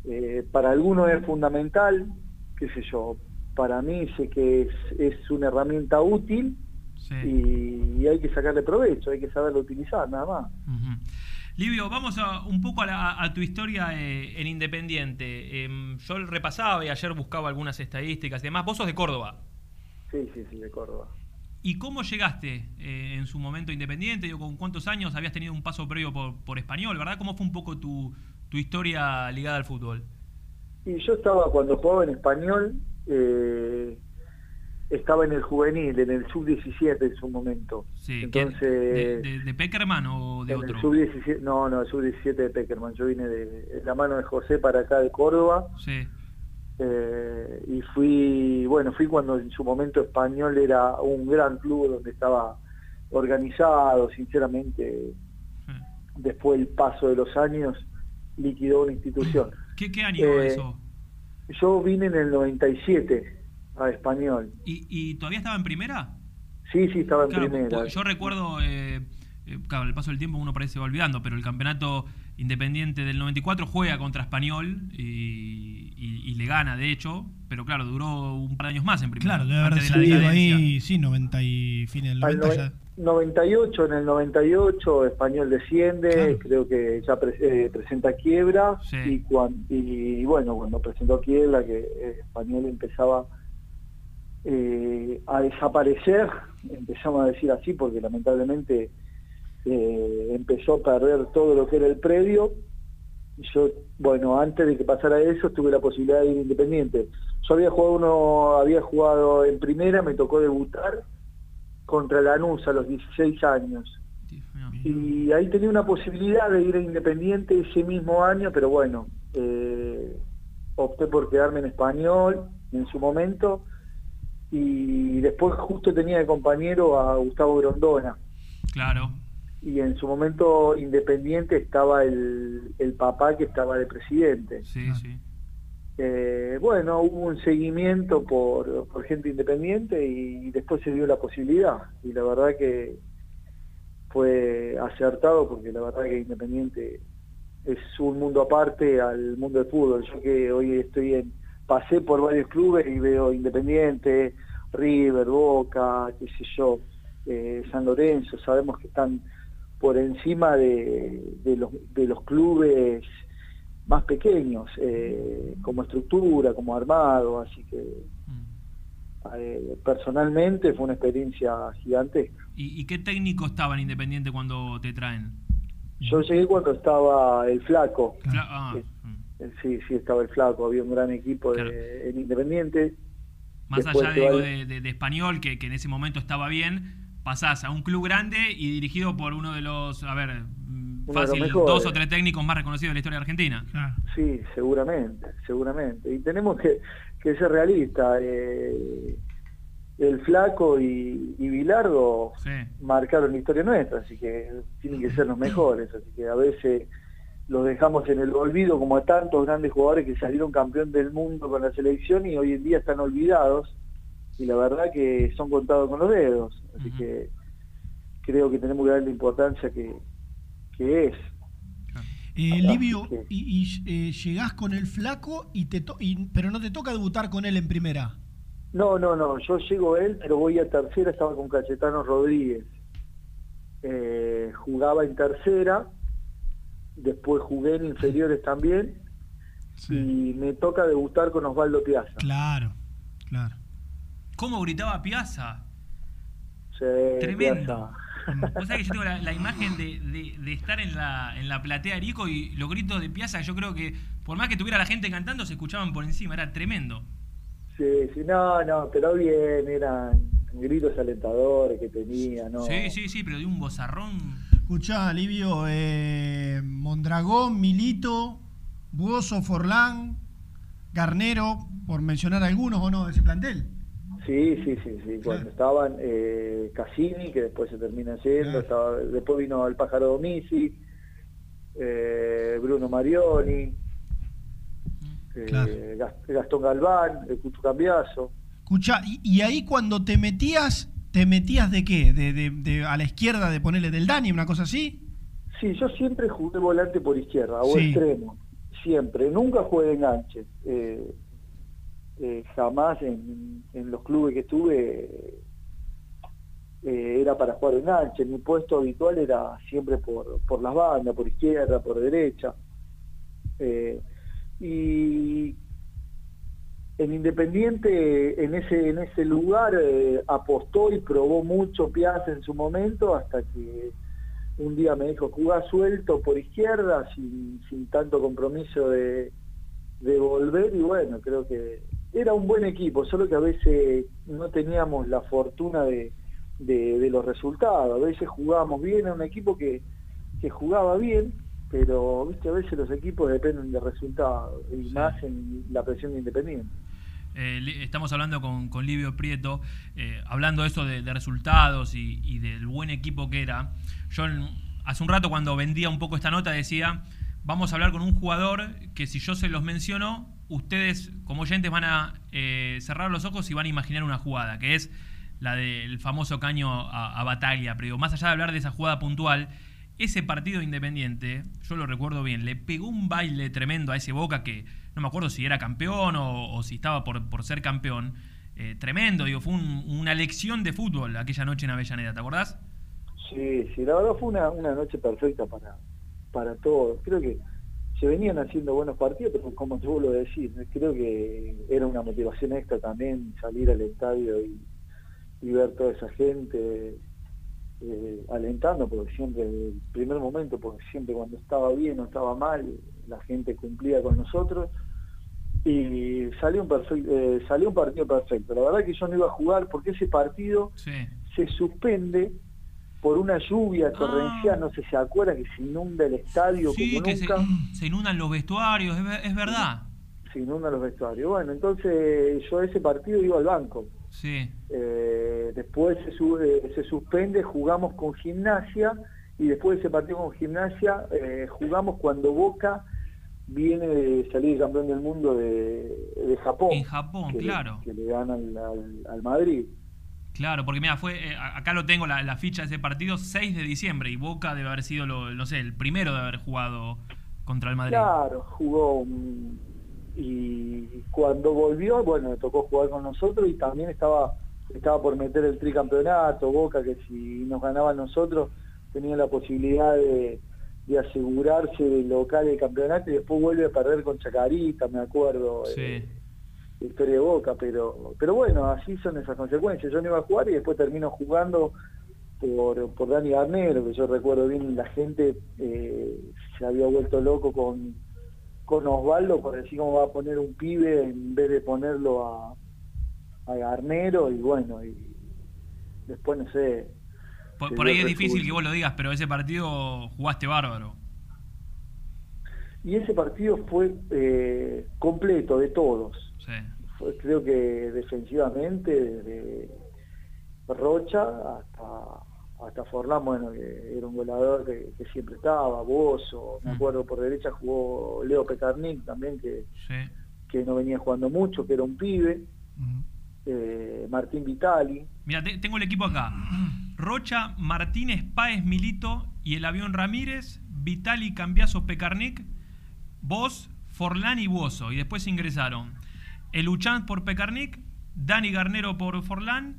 eh, para algunos es fundamental, qué sé yo, para mí sé que es, es una herramienta útil y, y hay que sacarle provecho, hay que saberlo utilizar, nada más. Livio, vamos a, un poco a, la- a tu historia eh, en Independiente. Em, yo repasaba y ayer buscaba algunas estadísticas y demás. Vos sos de Córdoba. Sí, sí, sí, de Córdoba. ¿Y cómo llegaste eh, en su momento Independiente? Digo, ¿Con cuántos años habías tenido un paso previo por, por español, verdad? ¿Cómo fue un poco tu, tu historia ligada al fútbol? Y yo estaba, cuando jugaba en español, eh, estaba en el juvenil, en el sub-17 en su momento. Sí. Entonces, ¿De, de, de Peckerman o de en otro? el sub-17, no, no, el sub-17 de Peckerman. Yo vine de, de la mano de José para acá de Córdoba. Sí. Eh, y fui, bueno, fui cuando en su momento español era un gran club donde estaba organizado, sinceramente, después del paso de los años, liquidó una institución. ¿Qué, qué año Eh, eso? Yo vine en el 97 a español. ¿Y, ¿Y todavía estaba en primera? Sí, sí, estaba en Claro, primera. pues yo recuerdo, eh, eh, claro, el paso del tiempo uno parece va olvidando, pero el campeonato independiente del 94 juega contra Español y, y- y le gana, de hecho, pero claro, duró un par de años más en primera. Claro, debe haber de la ahí, sí, 90 y fines del Al 90 noven- ya. 98, en el 98 Español desciende, creo que ya pre- eh, presenta quiebra y, cuan- y bueno, cuando presentó quiebra que eh, Español empezaba eh, a desaparecer, empezamos a decir así porque lamentablemente empezó a perder todo lo que era el predio. Yo, bueno, antes de que pasara eso tuve la posibilidad de ir independiente. Yo había jugado uno, había jugado en primera, me tocó debutar contra Lanús a los 16 años. Y ahí tenía una posibilidad de ir a Independiente ese mismo año, pero bueno, eh, opté por quedarme en español en su momento y después justo tenía de compañero a Gustavo Grondona Claro. y en su momento Independiente estaba el, el papá que estaba de presidente. Sí, sí. Eh, bueno, hubo un seguimiento por, por gente independiente y después se dio la posibilidad. Y la verdad que fue acertado porque la verdad que Independiente es un mundo aparte al mundo del fútbol. Yo que hoy estoy en, pasé por varios clubes y veo Independiente, River, Boca, qué sé yo, eh, San Lorenzo, sabemos que están por encima de, de los, de los clubes más pequeños, eh, como estructura, como armado, así que eh, personalmente fue una experiencia gigantesca. ¿Y, y qué técnico estaba en Independiente cuando te traen? Yo llegué cuando estaba el flaco, Fla- ah, Eh, sí, sí estaba el flaco, había un gran equipo de, en Independiente. más Después allá digo, de, de- de español, que, que en ese momento estaba bien, pasás a un club grande y dirigido por uno de los, a ver, mm, fácil, mejores. dos o tres técnicos más reconocidos de la historia de Argentina. Sí, seguramente, seguramente. Y tenemos que, que ser realistas. eh, el Flaco y, y Bilardo marcaron la historia nuestra, así que tienen que ser los mejores. Así que a veces los dejamos en el olvido como a tantos grandes jugadores que salieron campeón del mundo con la selección y hoy en día están olvidados. Y la verdad que son contados con los dedos. Así que creo que tenemos que darle la importancia que, que es. Eh, Livio, y, y, eh, llegás con el flaco, y te to- y- pero no te toca debutar con él en primera. No, no, no, yo llego a él, pero voy a tercera, estaba con Cayetano Rodríguez. Eh, jugaba en tercera, después jugué en inferiores también, y me toca debutar con Osvaldo Piazza. Claro, claro. ¿Cómo gritaba Piazza? Sí, Tremendo. Piazza. (laughs) Vos sabés que yo tengo la, la (laughs) imagen de, de- de estar en la, en la platea de Arico y los gritos de Piazza, yo creo que por más que tuviera la gente cantando, se escuchaban por encima, era tremendo. Sí, sí, no, no, pero bien, eran gritos alentadores que tenía, ¿no? Sí, sí, sí, pero de un bozarrón. Escuchá, Livio, eh, Mondragón, Milito, Buoso, Forlán, Garnero, por mencionar algunos o no de ese plantel. Sí, sí, sí, sí. Cuando estaban eh, Cassini, que después se termina yendo, estaba, después vino el pájaro Domisi, eh, Bruno Marioni, eh, Gas- Gastón Galván, el Cucho Cambiazo. Escuchá, y, y ahí cuando te metías, ¿te metías de qué? ¿De, de- de- a la izquierda de ponerle del Dani, una cosa así? Sí, yo siempre jugué volante por izquierda o Sí. extremo, siempre. Nunca jugué de enganche. Eh, eh, jamás en, en los clubes que estuve eh, era para jugar de enganche. Mi puesto habitual era siempre por, por las bandas, por izquierda, por derecha. Eh, y en Independiente, en ese, en ese lugar, apostó y probó mucho Piazza en su momento hasta que un día me dijo, jugá suelto por izquierda, sin, sin tanto compromiso de, de volver y bueno, creo que era un buen equipo, solo que a veces no teníamos la fortuna de, de, de los resultados, a veces jugábamos bien, era un equipo que, que jugaba bien, pero viste a veces los equipos dependen de resultados y más en la presión de Independiente. Eh, estamos hablando con, con Livio Prieto, eh, hablando de eso de, de resultados y, y del buen equipo que era. Yo hace un rato cuando vendía un poco esta nota decía, vamos a hablar con un jugador que si yo se los menciono, ustedes como oyentes van a eh, cerrar los ojos y van a imaginar una jugada, que es la del famoso caño a, a Bataglia. Pero digo, más allá de hablar de esa jugada puntual, ese partido independiente, yo lo recuerdo bien, le pegó un baile tremendo a ese Boca que no me acuerdo si era campeón o, o si estaba por, por ser campeón. Eh, tremendo, digo, fue un- una lección de fútbol aquella noche en Avellaneda, ¿te acordás? Sí, sí, la verdad fue una, una noche perfecta para, para todos. Creo que se venían haciendo buenos partidos, pero como te vuelvo a decir, creo que era una motivación extra también salir al estadio y, y ver toda esa gente eh, alentando, porque siempre, el primer momento, porque siempre cuando estaba bien o estaba mal, la gente cumplía con nosotros. Y salió un, perfec- eh, salió un partido perfecto. La verdad que yo no iba a jugar porque ese partido se suspende por una lluvia torrencial, no sé si se acuerdan que se inunda el estadio Sí, como que nunca, se inundan los vestuarios, es, ver- es verdad. se inundan los vestuarios. Bueno, entonces yo a ese partido iba al banco. Sí. Eh, después se, su- eh, se suspende, jugamos con gimnasia y después de ese partido con gimnasia eh, jugamos cuando Boca viene de salir campeón del mundo de, de Japón. En Japón, que le- claro. que le ganan al, al Madrid. Claro, porque mira, fue eh, acá lo tengo la, la ficha de ese partido, 6 de diciembre, y Boca debe haber sido, lo, no sé, el primero de haber jugado contra el Madrid. Claro, jugó y cuando volvió, bueno, tocó jugar con nosotros y también estaba estaba por meter el tricampeonato, Boca, que si nos ganaba nosotros tenía la posibilidad de, de asegurarse del local del campeonato y después vuelve a perder con Chacarita, me acuerdo, eh, la historia de Boca, pero pero bueno, así son esas consecuencias. Yo no iba a jugar y después termino jugando por, por Dani Garnero, que yo recuerdo bien la gente eh, se había vuelto loco con, con Osvaldo por decir cómo va a poner un pibe en vez de ponerlo a, a Garnero y bueno, y después no sé. Por, ahí es difícil que vos lo digas, pero ese partido jugaste bárbaro. Y ese partido fue eh, completo de todos. Sí. Fue, creo que defensivamente, desde Rocha hasta hasta Forlán, bueno, que era un goleador que, que siempre estaba, Bozo, me acuerdo por derecha jugó Leo Pecarnik también, que, Sí. que no venía jugando mucho, que era un pibe, eh, Martín Vitali, Mira, te- tengo el equipo acá. Rocha, Martínez, Páez, Milito y el avión Ramírez, Vitali, Cambiaso, Pecarnic, vos, Forlán y Buoso. Y después ingresaron el Uchant por Pecarnic, Dani Garnero por Forlán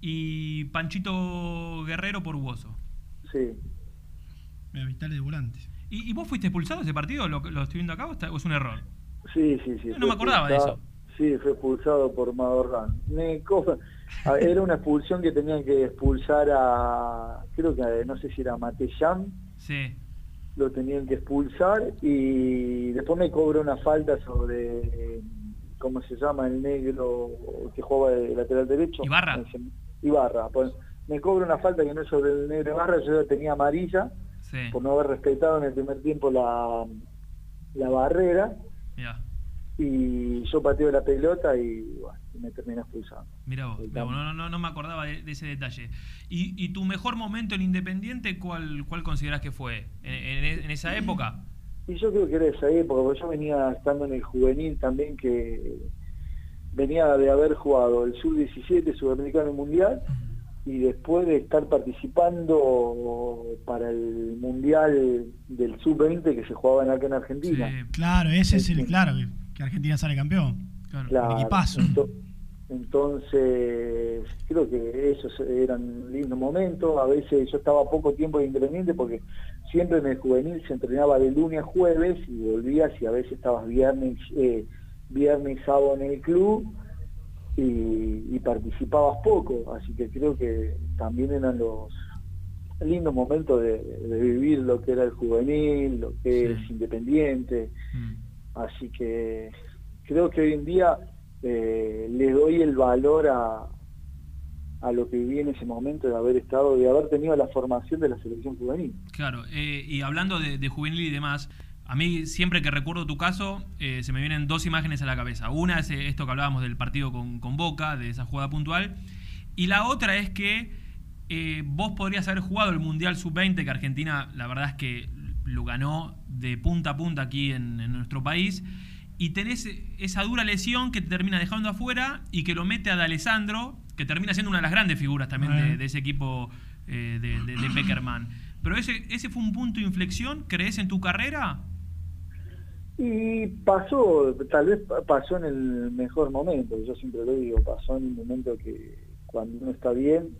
y Panchito Guerrero por Buoso. sí. Mira, Vitales de volantes. ¿Y, y vos fuiste expulsado de ese partido? ¿Lo, lo estoy viendo acá o, está- o es un error? Sí, sí, sí. No fue me acordaba de expulsado- Sí, fue expulsado por Madorrán. Me Era una expulsión que tenían que expulsar a, creo que no sé si era Matellán, Sí. lo tenían que expulsar y después me cobra una falta sobre, ¿cómo se llama? El negro que jugaba de lateral derecho. Ibarra. Ibarra. Pues, me cobra una falta que no es sobre el negro Ibarra, yo ya tenía amarilla Sí. por no haber respetado en el primer tiempo la, la barrera y yo pateo la pelota y bueno, me terminé expulsando. mira vos. no, no, no me acordaba de, de ese detalle. ¿Y, y tu mejor momento en Independiente cuál, cuál considerás que fue? ¿En, en- en esa época? Y yo creo que era esa época, porque yo venía estando en el juvenil también que venía de haber jugado el sub-17 sudamericano y mundial y después de estar participando para el mundial del sub-20 que se jugaba en acá en Argentina. Claro, ese es el claro, que, Argentina sale campeón. Claro, Un equipazo. ento- Entonces, creo que esos eran lindos momentos. A veces yo estaba poco tiempo de Independiente porque siempre en el juvenil se entrenaba de lunes a jueves y volvías y a veces estabas viernes, eh, viernes y sábado en el club y, y participabas poco. Así que creo que también eran los lindos momentos de, de vivir lo que era el juvenil, lo que es Independiente. Así que creo que hoy en día eh, le doy el valor a, a lo que viví en ese momento de haber estado, de haber tenido la formación de la selección juvenil. Claro, eh, y hablando de, juvenil y demás, a mí siempre que recuerdo tu caso, eh, se me vienen dos imágenes a la cabeza. Una es eh, esto que hablábamos del partido con, con Boca, de esa jugada puntual, y la otra es que vos podrías haber jugado el Mundial Sub-20, que Argentina la verdad es que lo ganó de punta a punta aquí en, nuestro país, y tenés esa dura lesión que te termina dejando afuera y que lo mete a D'Alessandro, que termina siendo una de las grandes figuras también de, de ese equipo eh, de, de, de Peckerman. Pero ese, ese fue un punto de inflexión, ¿crees en tu carrera? Y pasó, tal vez pa- pasó en el mejor momento, yo siempre lo digo, pasó en un momento que cuando uno está bien,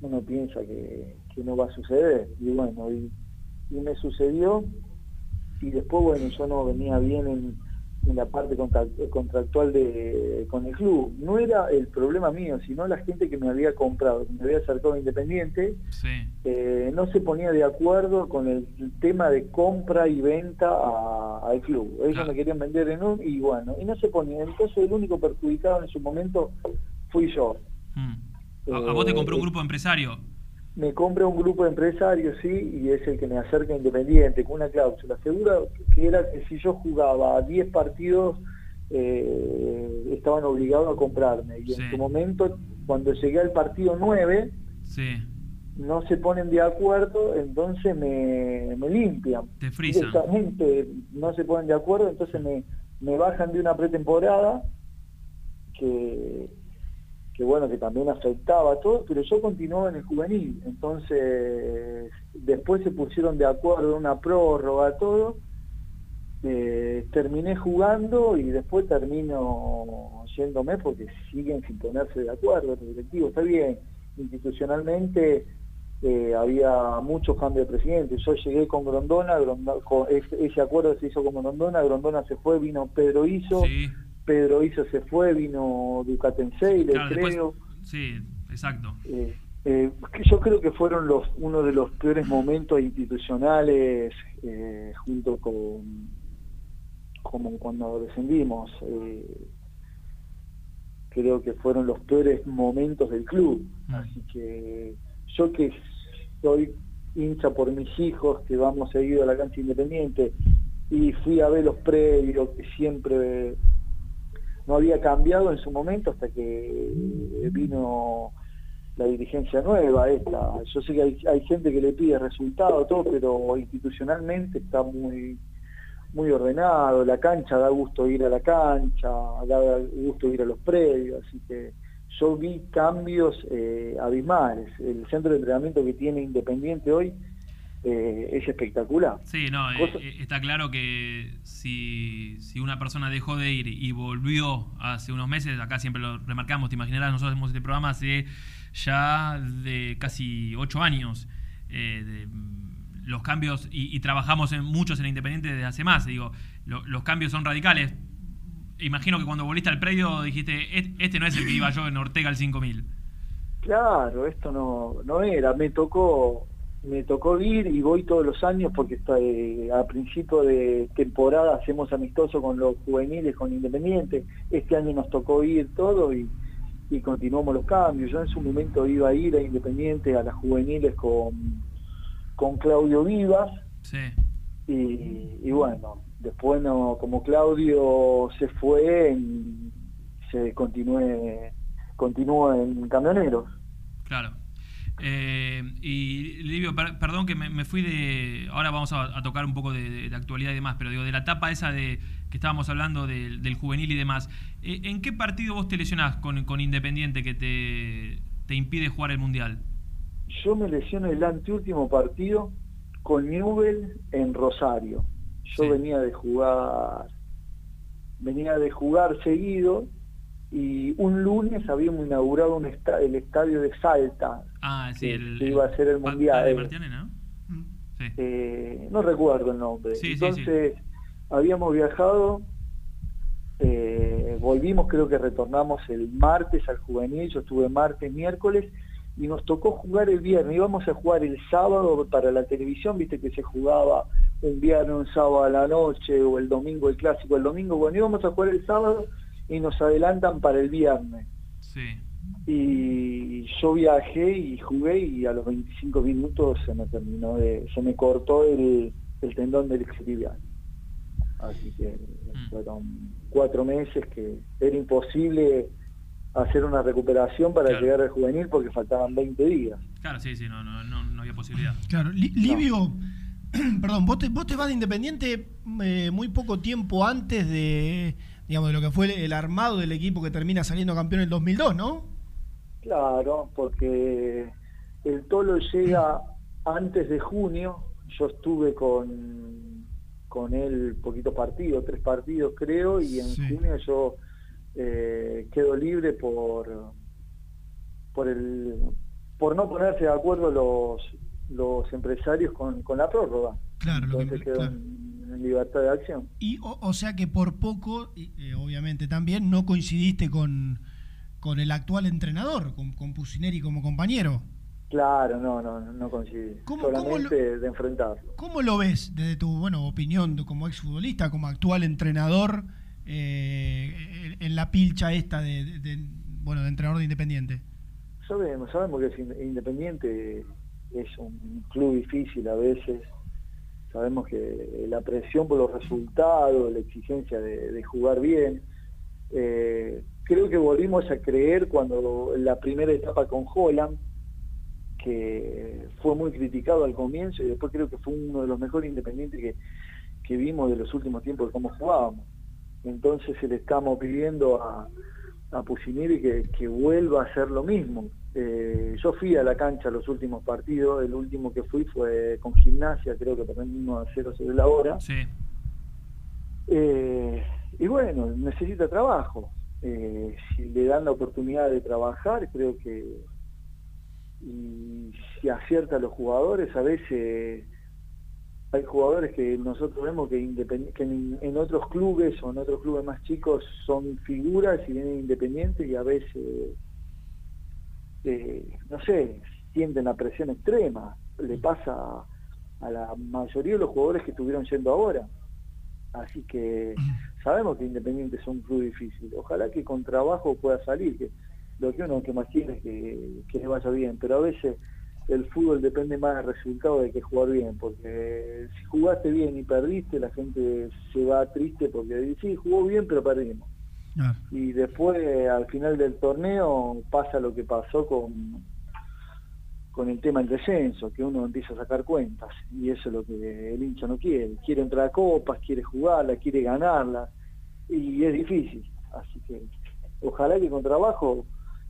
uno piensa que, que no va a suceder. Y bueno, y, y me sucedió, y después, bueno, yo no venía bien en, en la parte contractual de, con el club. No era el problema mío, sino la gente que me había comprado, que me había acercado a Independiente, eh, no se ponía de acuerdo con el tema de compra y venta a- al club. Ellos me querían vender en un y bueno, y no se ponía. Entonces el único perjudicado en su momento fui yo. A, a vos te compró un Eh, grupo empresario. Me compra un grupo de empresarios, sí, y es el que me acerca Independiente con una cláusula. Segura que era que si yo jugaba 10 partidos, eh, estaban obligados a comprarme. Y en su momento, cuando llegué al partido 9, Sí. no se ponen de acuerdo, entonces me, me limpian. Te. Directamente no se ponen de acuerdo, entonces me, me bajan de una pretemporada que, que bueno, que también afectaba a todo, pero yo continuaba en el juvenil. Entonces, después se pusieron de acuerdo en una prórroga, todo. Eh, terminé jugando y después termino yéndome porque siguen sin ponerse de acuerdo los directivos. Está bien, institucionalmente eh, había muchos cambios de presidente. Yo llegué con Grondona, ese, acuerdo se hizo con Grondona, Grondona se fue, vino Pedro Iso, Pedro Iso se fue, vino Ducatenseile, Claro, después- creo. Sí, exacto. Eh, eh, yo creo que fueron los uno de los peores momentos institucionales eh, junto con como cuando descendimos creo que fueron los peores momentos del club así que yo que soy hincha por mis hijos que vamos seguido a la cancha independiente y fui a ver los previos que siempre no había cambiado en su momento hasta que vino la dirigencia nueva esta. Yo sé que hay, gente que le pide resultados, todo, pero institucionalmente está muy muy ordenado, la cancha da gusto ir a la cancha, da gusto ir a los predios, así que yo vi cambios eh, abismales. El centro de entrenamiento que tiene Independiente hoy eh, es espectacular. Sí, no, eh, Cosa- eh, está claro que si, si una persona dejó de ir y volvió hace unos meses, acá siempre lo remarcamos, te imaginarás, nosotros hacemos este programa hace ya de casi ocho años. eh, de, mm, los cambios, y, y trabajamos en muchos en Independiente desde hace más, digo, lo- los cambios son radicales. Imagino que cuando volviste al predio dijiste, "Et- este no es el que iba yo en Ortega al 5000. Claro, esto no, no era, me tocó me tocó ir y voy todos los años porque está, eh, a principio de temporada hacemos amistoso con los juveniles, con Independiente. Este año nos tocó ir todo y, y continuamos los cambios. Yo en su momento iba a ir a Independiente, a las juveniles con, con Claudio Vivas Sí. y, y bueno, después no, como Claudio se fue, en- se continué, continuó en Camioneros. Claro. Eh, y Livio, per- perdón que me, me fui de. Ahora vamos a, a tocar un poco de, de- de actualidad y demás, pero digo, de la etapa esa de que estábamos hablando del, del juvenil y demás. eh, ¿En qué partido vos te lesionás con, con Independiente que te, te impide jugar el mundial? Yo me lesiono el anteúltimo partido con Newell en Rosario. Yo venía de jugar, venía de jugar seguido y un lunes habíamos inaugurado un esta- el estadio de Salta, Ah, sí, que, el. que iba a ser el Pa- mundial. Padre Martiane, ¿no? Eh, no recuerdo el nombre. Sí, sí, sí. Entonces habíamos viajado, eh, volvimos, creo que retornamos el martes al juvenil, yo estuve martes, miércoles, y nos tocó jugar el viernes, íbamos a jugar el sábado para la televisión, viste que se jugaba un viernes, un sábado a la noche o el domingo el clásico. El domingo, bueno, íbamos a jugar el sábado y nos adelantan para el viernes. Sí. Y yo viajé y jugué y a los 25 minutos se me terminó de, se me cortó el, el tendón del isquiotibial. Así que fueron cuatro meses que era imposible hacer una recuperación para Claro. llegar al juvenil porque faltaban 20 días. Claro, sí, sí, no, no, no, no había posibilidad. Claro, Li- Livio, (clears throat) perdón, vos te, vos te vas de Independiente eh, muy poco tiempo antes de, digamos, de lo que fue el, armado del equipo que termina saliendo campeón en el 2002, ¿no? Claro, porque el Tolo llega antes de junio, yo estuve con, con él poquito partido, tres partidos creo, y en Sí. junio yo eh, quedo libre por por el por no ponerse de acuerdo los los empresarios con, con la prórroga. Claro, lo que- quedo claro. en, en libertad de acción. Y, o, o sea que por poco, y, eh, obviamente también, no coincidiste con, con el actual entrenador, con, con Pusineri como compañero. Claro, no, no, no coincidí. ¿Cómo- Solamente de enfrentarlo. ¿Cómo lo ves desde tu bueno, opinión como exfutbolista, como actual entrenador eh, en- en la pilcha esta de, de- de- bueno, de entrenador de Independiente? Sabemos, sabemos que es in- Independiente es un club difícil a veces. Sabemos que la presión por los resultados, la exigencia de, jugar bien. eh, creo que volvimos a creer cuando la primera etapa con Holland, que fue muy criticado al comienzo y después creo que fue uno de los mejores independientes que, que vimos de los últimos tiempos de cómo jugábamos. Entonces le estamos pidiendo a, a Pusineri que, que vuelva a hacer lo mismo. Eh, yo fui a la cancha los últimos partidos, el último que fui fue con gimnasia, creo que perdimos a 0 sobre la hora. Sí. Eh, y bueno, necesita trabajo. Eh, si le dan la oportunidad de trabajar, creo que y si acierta a los jugadores, a veces hay jugadores que nosotros vemos que, que en, en otros clubes o en otros clubes más chicos son figuras y vienen independientes y a veces, eh, no sé, sienten la presión extrema. Le pasa a la mayoría de los jugadores que estuvieron yendo ahora. Así que sabemos que Independiente es un club difícil. Ojalá que con trabajo pueda salir, que lo que uno que más quiere es que, que le vaya bien, pero a veces el fútbol depende más del resultado de que jugar bien, porque si jugaste bien y perdiste, la gente se va triste porque dice, sí, jugó bien, pero perdimos. Y después, al final del torneo, pasa lo que pasó con, con el tema del descenso, que uno empieza a sacar cuentas, y eso es lo que el hincha no quiere. Quiere entrar a copas, quiere jugarla, quiere ganarla, y es difícil. Así que ojalá que con trabajo,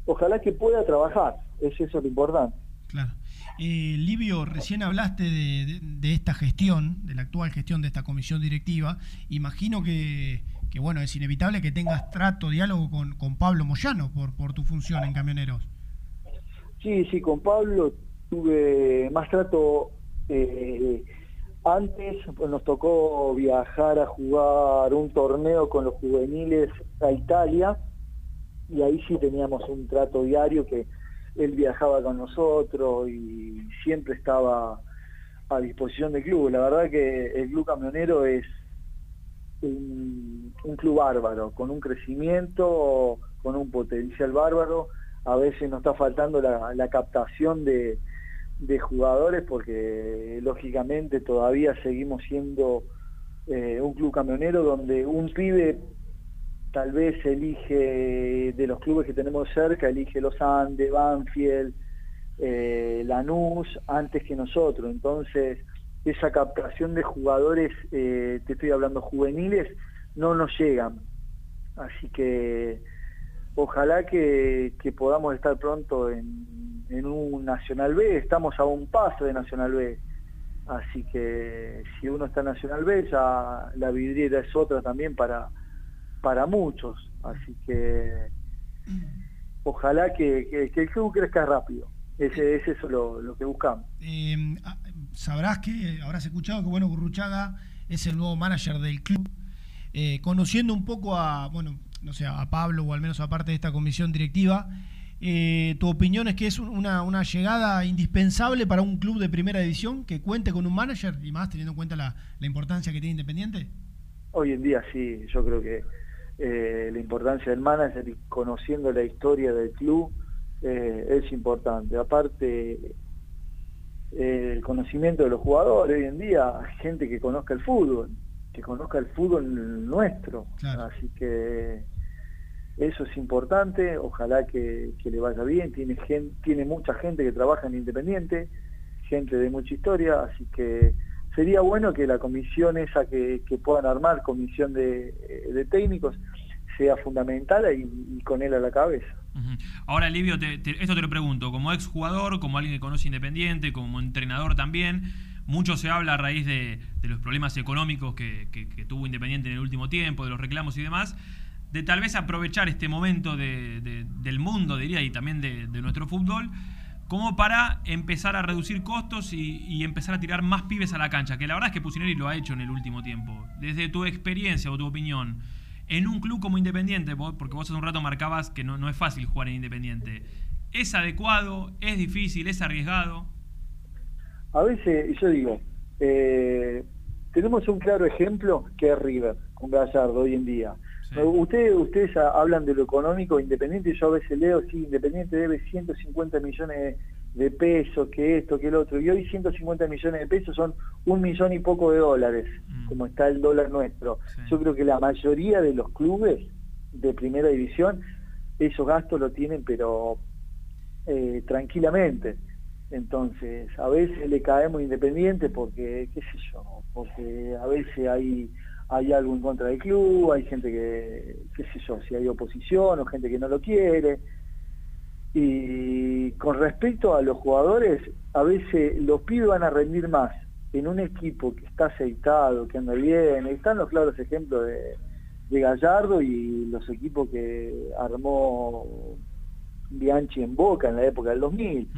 ojalá que pueda trabajar, es eso lo importante. Claro. Eh, Livio, recién hablaste de, de- de esta gestión, de la actual gestión de esta comisión directiva. Imagino que, que, bueno, es inevitable que tengas trato, diálogo con, con Pablo Moyano por, por tu función en Camioneros. Sí, sí, con Pablo tuve más trato eh, antes, pues nos tocó viajar a jugar un torneo con los juveniles a Italia y ahí sí teníamos un trato diario que él viajaba con nosotros y siempre estaba a disposición del club. La verdad que el club camionero es un, club bárbaro, con un crecimiento, con un potencial bárbaro. A veces nos está faltando la, la captación de, de jugadores porque lógicamente todavía seguimos siendo eh, un club camionero donde un pibe tal vez elige de los clubes que tenemos cerca, elige Los Andes, Banfield, eh, Lanús, antes que nosotros. Entonces, esa captación de jugadores, eh, te estoy hablando juveniles, no nos llegan. Así que ojalá que, que podamos estar pronto en, en un Nacional B, estamos a un paso de Nacional B. Así que si uno está en Nacional B, ya la vidriera es otra también para, para muchos. Así que ojalá que, el club crezca rápido. Ese, es eso lo, lo que buscamos. Eh, ah, sabrás que habrás escuchado que bueno Burruchaga es el nuevo manager del club. Eh, conociendo un poco a, bueno, no sé, a Pablo o al menos a parte de esta comisión directiva, eh, tu opinión es que es una, una llegada indispensable para un club de primera división que cuente con un manager y más teniendo en cuenta la, la importancia que tiene Independiente. Hoy en día sí, yo creo que eh, la importancia del manager y conociendo la historia del club eh, es importante. Aparte, eh, el conocimiento de los jugadores hoy en día, gente que conozca el fútbol, que conozca el fútbol nuestro. Así que eso es importante, ojalá que, que le vaya bien. Tiene, tiene mucha gente que trabaja en Independiente, gente de mucha historia, así que sería bueno que la comisión esa que, que puedan armar, comisión de, de técnicos, sea fundamental y, y con él a la cabeza. Ahora, Livio, te- esto te lo pregunto, como exjugador, como alguien que conoce Independiente, como entrenador también, mucho se habla a raíz de, los problemas económicos que, tuvo Independiente en el último tiempo, de los reclamos y demás, de tal vez aprovechar este momento de- de- del mundo, diría, y también de, de nuestro fútbol, como para empezar a reducir costos y, y empezar a tirar más pibes a la cancha, que la verdad es que Pusineri lo ha hecho en el último tiempo. Desde tu experiencia o tu opinión, en un club como Independiente, vos- porque vos hace un rato marcabas que no, no es fácil jugar en Independiente, ¿es adecuado? ¿Es difícil? ¿Es arriesgado? A veces, yo digo, eh, tenemos un claro ejemplo que es River, con Gallardo hoy en día. Ustedes, ustedes ha- hablan de lo económico, Independiente, yo a veces leo, sí, Independiente debe 150 millones de pesos, que esto, que el otro, y hoy 150 millones de pesos son un millón y poco de dólares, como está el dólar nuestro. Yo creo que la mayoría de los clubes de primera división, esos gastos lo tienen, pero eh, tranquilamente. Entonces, a veces le caemos independiente porque, qué sé yo, porque a veces hay, hay algo en contra del club, hay gente que, qué sé yo, si hay oposición o gente que no lo quiere. Y con respecto a los jugadores, a veces los pibes van a rendir más en un equipo que está aceitado, que anda bien. Están los claros ejemplos de, de Gallardo y los equipos que armó Bianchi en Boca en la época del 2000.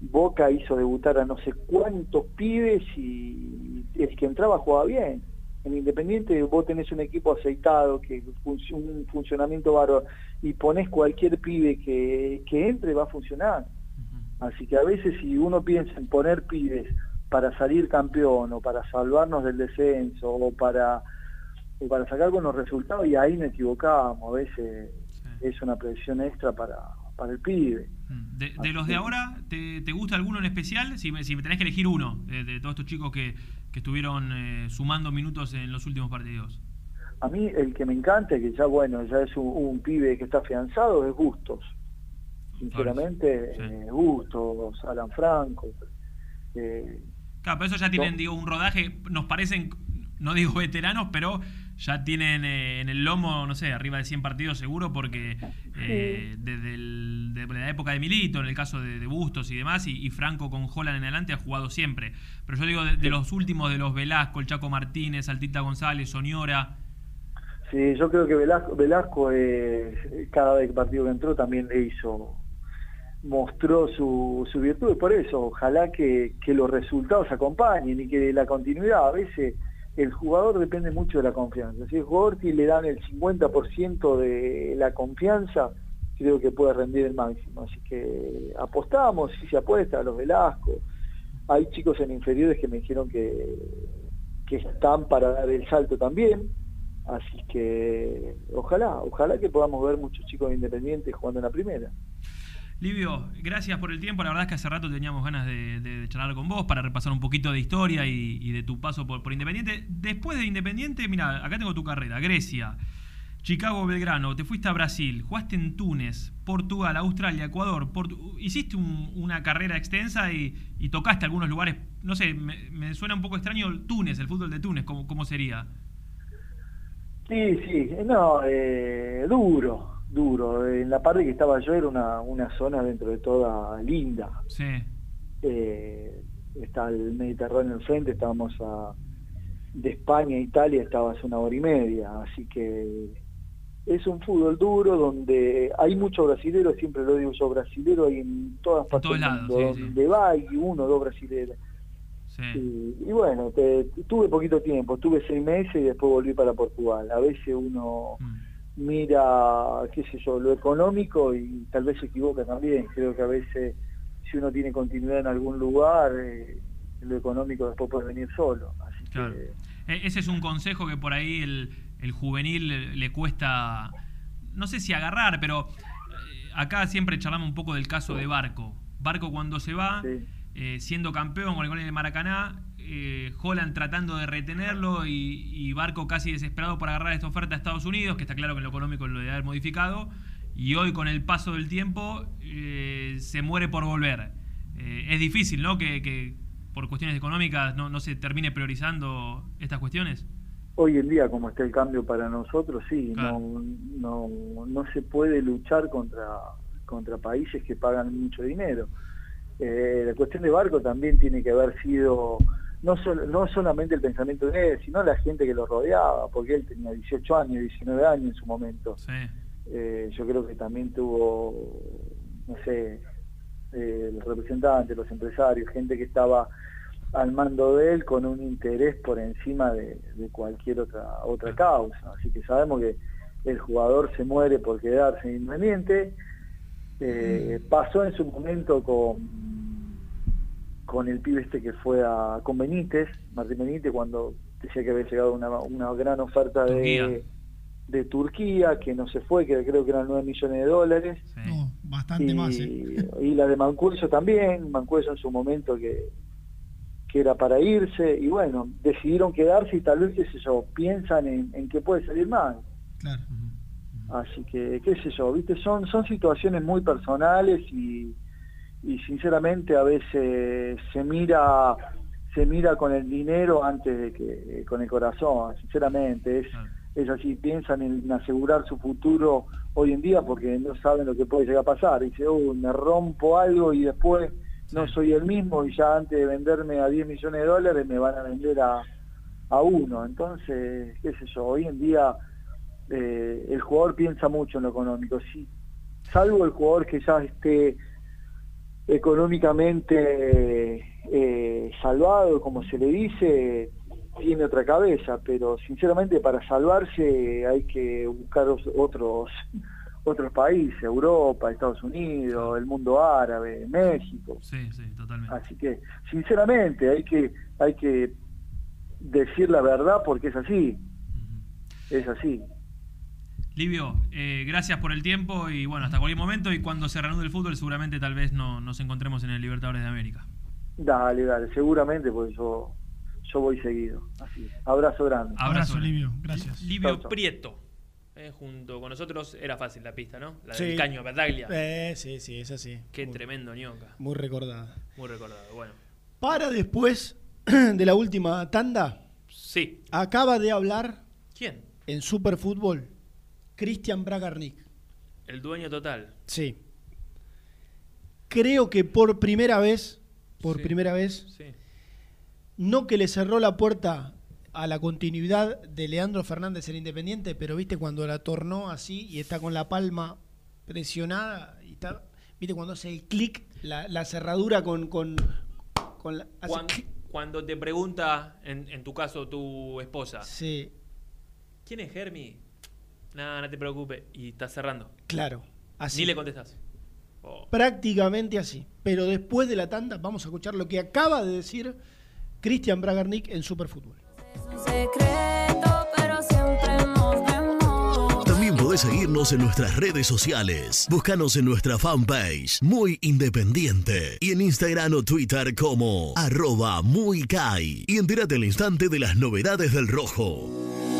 Boca hizo debutar a no sé cuántos pibes y el que entraba jugaba bien. En Independiente vos tenés un equipo aceitado, que un funcionamiento bárbaro, y ponés cualquier pibe que, que entre, va a funcionar. Así que a veces si uno piensa en poner pibes para salir campeón o para salvarnos del descenso o para, o para sacar buenos resultados, y ahí nos equivocamos. A veces es una presión extra para, para el pibe. De, de los de ahora, ¿te, te gusta alguno en especial? Si me, si me tenés que elegir uno, eh, de todos estos chicos que, que estuvieron eh, sumando minutos en los últimos partidos. A mí el que me encanta, que ya bueno, ya es un, un pibe que está afianzado, es Bustos. Sinceramente, eh, Bustos, Alan Franco. eh, Claro, pero eso ya tienen, digo, un rodaje, nos parecen, no digo veteranos, pero ya tienen eh, en el lomo, no sé, arriba de 100 partidos seguro, porque eh, desde el- la época de Milito, en el caso de, de Bustos y demás, y, y Franco con Holland en adelante ha jugado siempre. Pero yo digo, de, de los últimos, de los Velasco, el Chaco Martínez, Altita González, Soñora, Sí, yo creo que Velasco, Velasco eh, cada vez que partido que entró también le hizo, mostró su, su virtud, y por eso ojalá que, que los resultados acompañen y que la continuidad, a veces el jugador depende mucho de la confianza, si el jugador le dan el 50% de la confianza, creo que puede rendir el máximo, así que apostamos, si se apuesta a los Velasco, hay chicos en inferiores que me dijeron que, que están para dar el salto también, Así que ojalá, ojalá que podamos ver muchos chicos independientes jugando en la primera. Livio, gracias por el tiempo. La verdad es que hace rato teníamos ganas de, charlar con vos para repasar un poquito de historia y, de tu paso por, Independiente. Después de Independiente, mira, acá tengo tu carrera. Grecia, Chicago, Belgrano, te fuiste a Brasil, jugaste en Túnez, Portugal, Australia, Ecuador. Hiciste un- una carrera extensa y, tocaste algunos lugares. No sé, me, suena un poco extraño Túnez, el fútbol de Túnez, ¿cómo, cómo sería? Sí, sí, no, eh, duro, duro. En la parte que estaba yo era una, una zona dentro de toda linda. Sí. Eh, está el Mediterráneo enfrente, estábamos a, de España a Italia, estabas una hora y media, así que es un fútbol duro donde hay muchos brasileros, siempre lo digo yo, brasilero hay en todas partes del mundo, sí, sí. donde va hay uno o dos brasileros. Y, y bueno, te- tuve poquito tiempo, tuve seis meses y después volví para Portugal. A veces uno mira, qué sé yo, lo económico y tal vez se equivoca también. Creo que a veces si uno tiene continuidad en algún lugar, eh, lo económico después puede venir solo. Así Claro. que Ese es un consejo que por ahí el, el juvenil le, le cuesta, no sé si agarrar, pero eh, acá siempre charlamos un poco del caso de Barco. Barco cuando se va, eh, siendo campeón con el gol de Maracaná, eh, Holland tratando de retenerlo y, y Barco casi desesperado por agarrar esta oferta a Estados Unidos, que está claro que en lo económico lo debe haber modificado, y hoy con el paso del tiempo eh, se muere por volver. Eh, es difícil, ¿no? Que, que por cuestiones económicas no, no se termine priorizando estas cuestiones. hoy en día, como está el cambio para nosotros, sí, no, no, no se puede luchar contra, contra países que pagan mucho dinero. Eh, la cuestión de Barco también tiene que haber sido no, sol- no solamente el pensamiento de él, sino la gente que lo rodeaba, porque él tenía 18 años, 19 años en su momento. Eh, yo creo que también tuvo, no sé, eh, los representantes, los empresarios, gente que estaba al mando de él con un interés por encima de, de cualquier otra otra causa. Así que sabemos que el jugador se muere por quedarse independiente. Eh, pasó en su momento con con el pibe este que fue a con Benítez, Martín Benítez, cuando decía que había llegado una, una gran oferta Turquía. de, de Turquía, que no se fue, que creo que eran 9 millones de dólares. No, bastante y, más. ¿eh? y la de Mancuso también, Mancuso en su momento que, que era para irse, y bueno, decidieron quedarse y tal vez, qué sé yo, piensan en, en que puede salir mal. Claro. Así que, qué sé yo, viste, son, son situaciones muy personales y, y sinceramente a veces se mira se mira con el dinero antes de que con el corazón, sinceramente, es, es así, piensan en asegurar su futuro hoy en día porque no saben lo que puede llegar a pasar. Dice, "Uy, me rompo algo y después no soy el mismo y ya antes de venderme a 10 millones de dólares me van a vender a, a uno. Entonces, qué sé yo, hoy en día eh, el jugador piensa mucho en lo económico. Sí, salvo el jugador que ya esté económicamente eh, salvado, como se le dice, tiene otra cabeza, pero sinceramente para salvarse hay que buscar os- otros otros países, Europa, Estados Unidos, el mundo árabe, México. Sí, sí, totalmente. Así que, sinceramente, hay que hay que decir la verdad porque es así. Es así. Livio, eh, gracias por el tiempo y bueno, hasta cualquier momento y cuando se reanude el fútbol seguramente tal vez no, nos encontremos en el Libertadores de América. Dale, dale, seguramente, porque yo, yo voy seguido. Así. Abrazo grande. Abrazo, Livio, gracias. Livio Chau, chau. Prieto, eh, junto con nosotros, era fácil la pista, ¿no? La Sí. del caño Bataglia. Eh, sí, sí, es así. Qué Muy- tremendo ñoca. Muy recordada. Muy recordado, bueno. Para después (clears throat) de la última tanda, Sí. acaba de hablar ¿Quién? en Superfútbol Cristian Bragarnik. El dueño total. Sí. Creo que por primera vez, por Sí. primera vez, Sí. no que le cerró la puerta a la continuidad de Leandro Fernández en Independiente, pero viste cuando la tornó así y está con la palma presionada y está, viste cuando hace el clic, la, la cerradura con, con, con la, cuando te pregunta, en, en tu caso, tu esposa, Sí, ¿quién es Germi? Nada, no te preocupes. Y estás cerrando. claro, así. Ni le contestas. Oh. Prácticamente así. Pero después de la tanda vamos a escuchar lo que acaba de decir Cristian Bragarnik en Superfútbol. secreto, pero siempre nos vemos. También podés seguirnos en nuestras redes sociales. Búscanos en nuestra fanpage, Muy Independiente. Y en Instagram o Twitter como arroba muy Kai. Y entérate al instante de las novedades del rojo.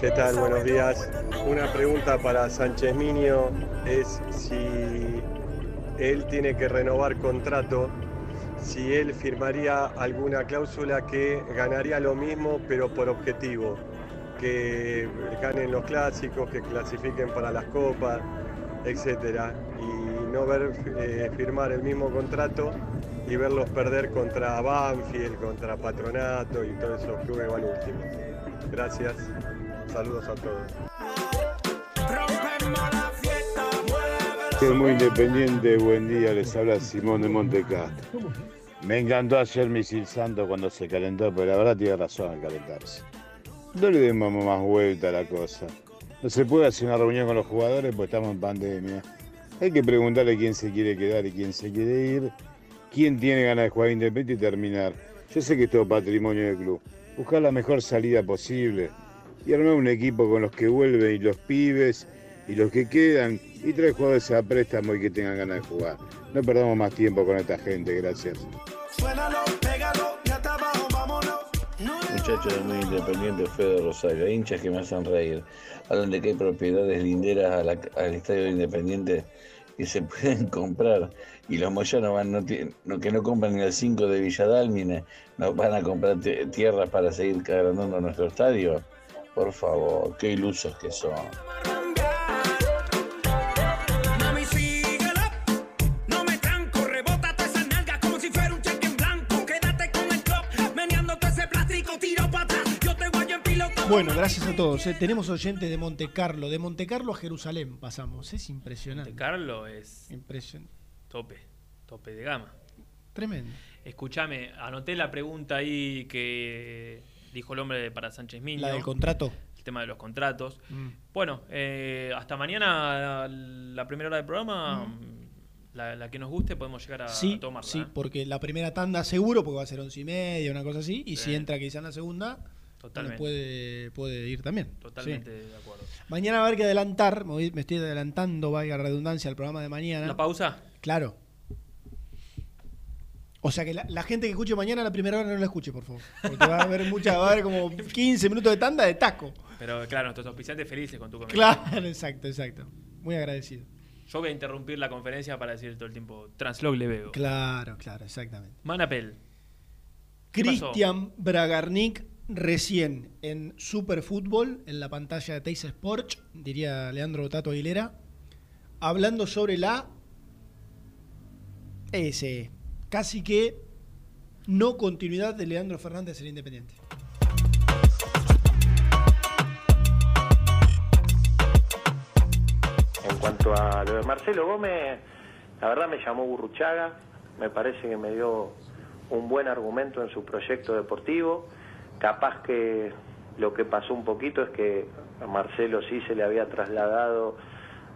¿Qué tal? Buenos días. Una pregunta para Sánchez Miño es si él tiene que renovar contrato, si él firmaría alguna cláusula que ganaría lo mismo pero por objetivo, que ganen los clásicos, que clasifiquen para las copas, etcétera, y no ver eh, firmar el mismo contrato y verlos perder contra Banfield, contra Patronato y todos esos clubes van últimos. Gracias. Saludos a todos. Muy independiente, buen día, les habla Simón de Montecastro. Me encantó ayer Misil Santo cuando se calentó, pero la verdad tiene razón al calentarse. No le demos más vuelta a la cosa. No se puede hacer una reunión con los jugadores porque estamos en pandemia. Hay que preguntarle quién se quiere quedar y quién se quiere ir, quién tiene ganas de jugar independiente y terminar. Yo sé que es todo patrimonio del club. Buscar la mejor salida posible y armar un equipo con los que vuelven y los pibes y los que quedan y tres jugadores a préstamo y que tengan ganas de jugar. No perdamos más tiempo con esta gente, gracias. Muchachos de muy independiente, Fede Rosario, hinchas que me hacen reír. Hablan de que hay propiedades linderas a la- al estadio de Independiente que se (laughs) pueden comprar y los moyanos van, no, tienen- no- que no compran ni el 5 de Villadálmine, no van a comprar tierras para seguir agrandando nuestro estadio. Por favor, qué ilusos que son. Mami, síguela. No me tranco, rebota toda esa nalga como si fuera un cheque en blanco. Quédate con el club, meneándote ese plástico, tiro para atrás. Yo te voy en piloto. Bueno, gracias a todos. eh. Tenemos oyentes de Monte Carlo. De Monte Carlo a Jerusalén pasamos. Es impresionante. Carlo es Impresionante. tope, tope de gama. Tremendo. Escúchame, anoté la pregunta ahí que dijo el hombre para Sánchez Miño. La del contrato. El tema de los contratos. Mm. Bueno, eh, hasta mañana, la primera hora del programa, la, la que nos guste, podemos llegar a, Sí, a tomarla. sí, ¿eh? porque la primera tanda seguro, porque va a ser once y media, una cosa así. Y si entra quizá en la segunda, Totalmente. puede, puede ir también. Totalmente Sí. de acuerdo. Mañana va a haber que adelantar, me estoy adelantando, la redundancia, al programa de mañana. ¿La pausa? Claro. O sea que la, la gente que escuche mañana a la primera hora no la escuche, por favor. Porque va a haber mucha, va a haber como (laughs) 15 minutos de tanda de taco. Pero claro, nuestros auspiciantes felices con tu comentario. Claro, exacto, exacto. Muy agradecido. Yo voy a interrumpir la conferencia para decir todo el tiempo Translog le veo. Claro, claro, exactamente. Manapel. Cristian Bragarnik recién en Superfútbol, en la pantalla de Teis Sports, diría Leandro Tato Aguilera, hablando sobre la ese casi que no continuidad de Leandro Fernández en Independiente. En cuanto a lo de Marcelo Gómez, la verdad me llamó Burruchaga, me parece que me dio un buen argumento en su proyecto deportivo. Capaz que lo que pasó un poquito es que a Marcelo sí se le había trasladado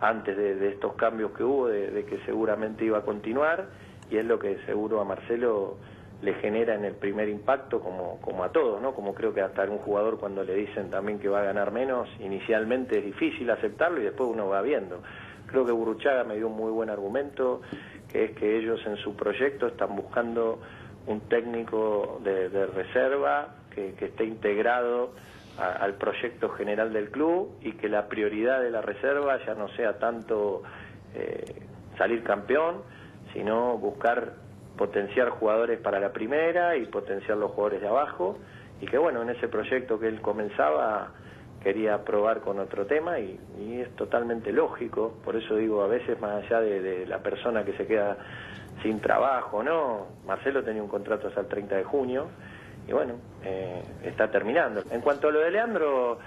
antes de, estos cambios que hubo, de que seguramente iba a continuar, y es lo que seguro a Marcelo le genera en el primer impacto, como, como a todos, ¿no? Como creo que hasta a un jugador cuando le dicen también que va a ganar menos, inicialmente es difícil aceptarlo y después uno va viendo. Creo que Burruchaga me dio un muy buen argumento, que es que ellos en su proyecto están buscando un técnico de, reserva que, esté integrado al proyecto general del club y que la prioridad de la reserva ya no sea tanto eh, salir campeón, sino buscar potenciar jugadores para la primera y potenciar los jugadores de abajo y que bueno, en ese proyecto que él comenzaba quería probar con otro tema y, es totalmente lógico, por eso digo, a veces más allá de, de la persona que se queda sin trabajo, ¿no? Marcelo tenía un contrato hasta el 30 de junio y bueno, eh, está terminando. En cuanto a lo de Leandro,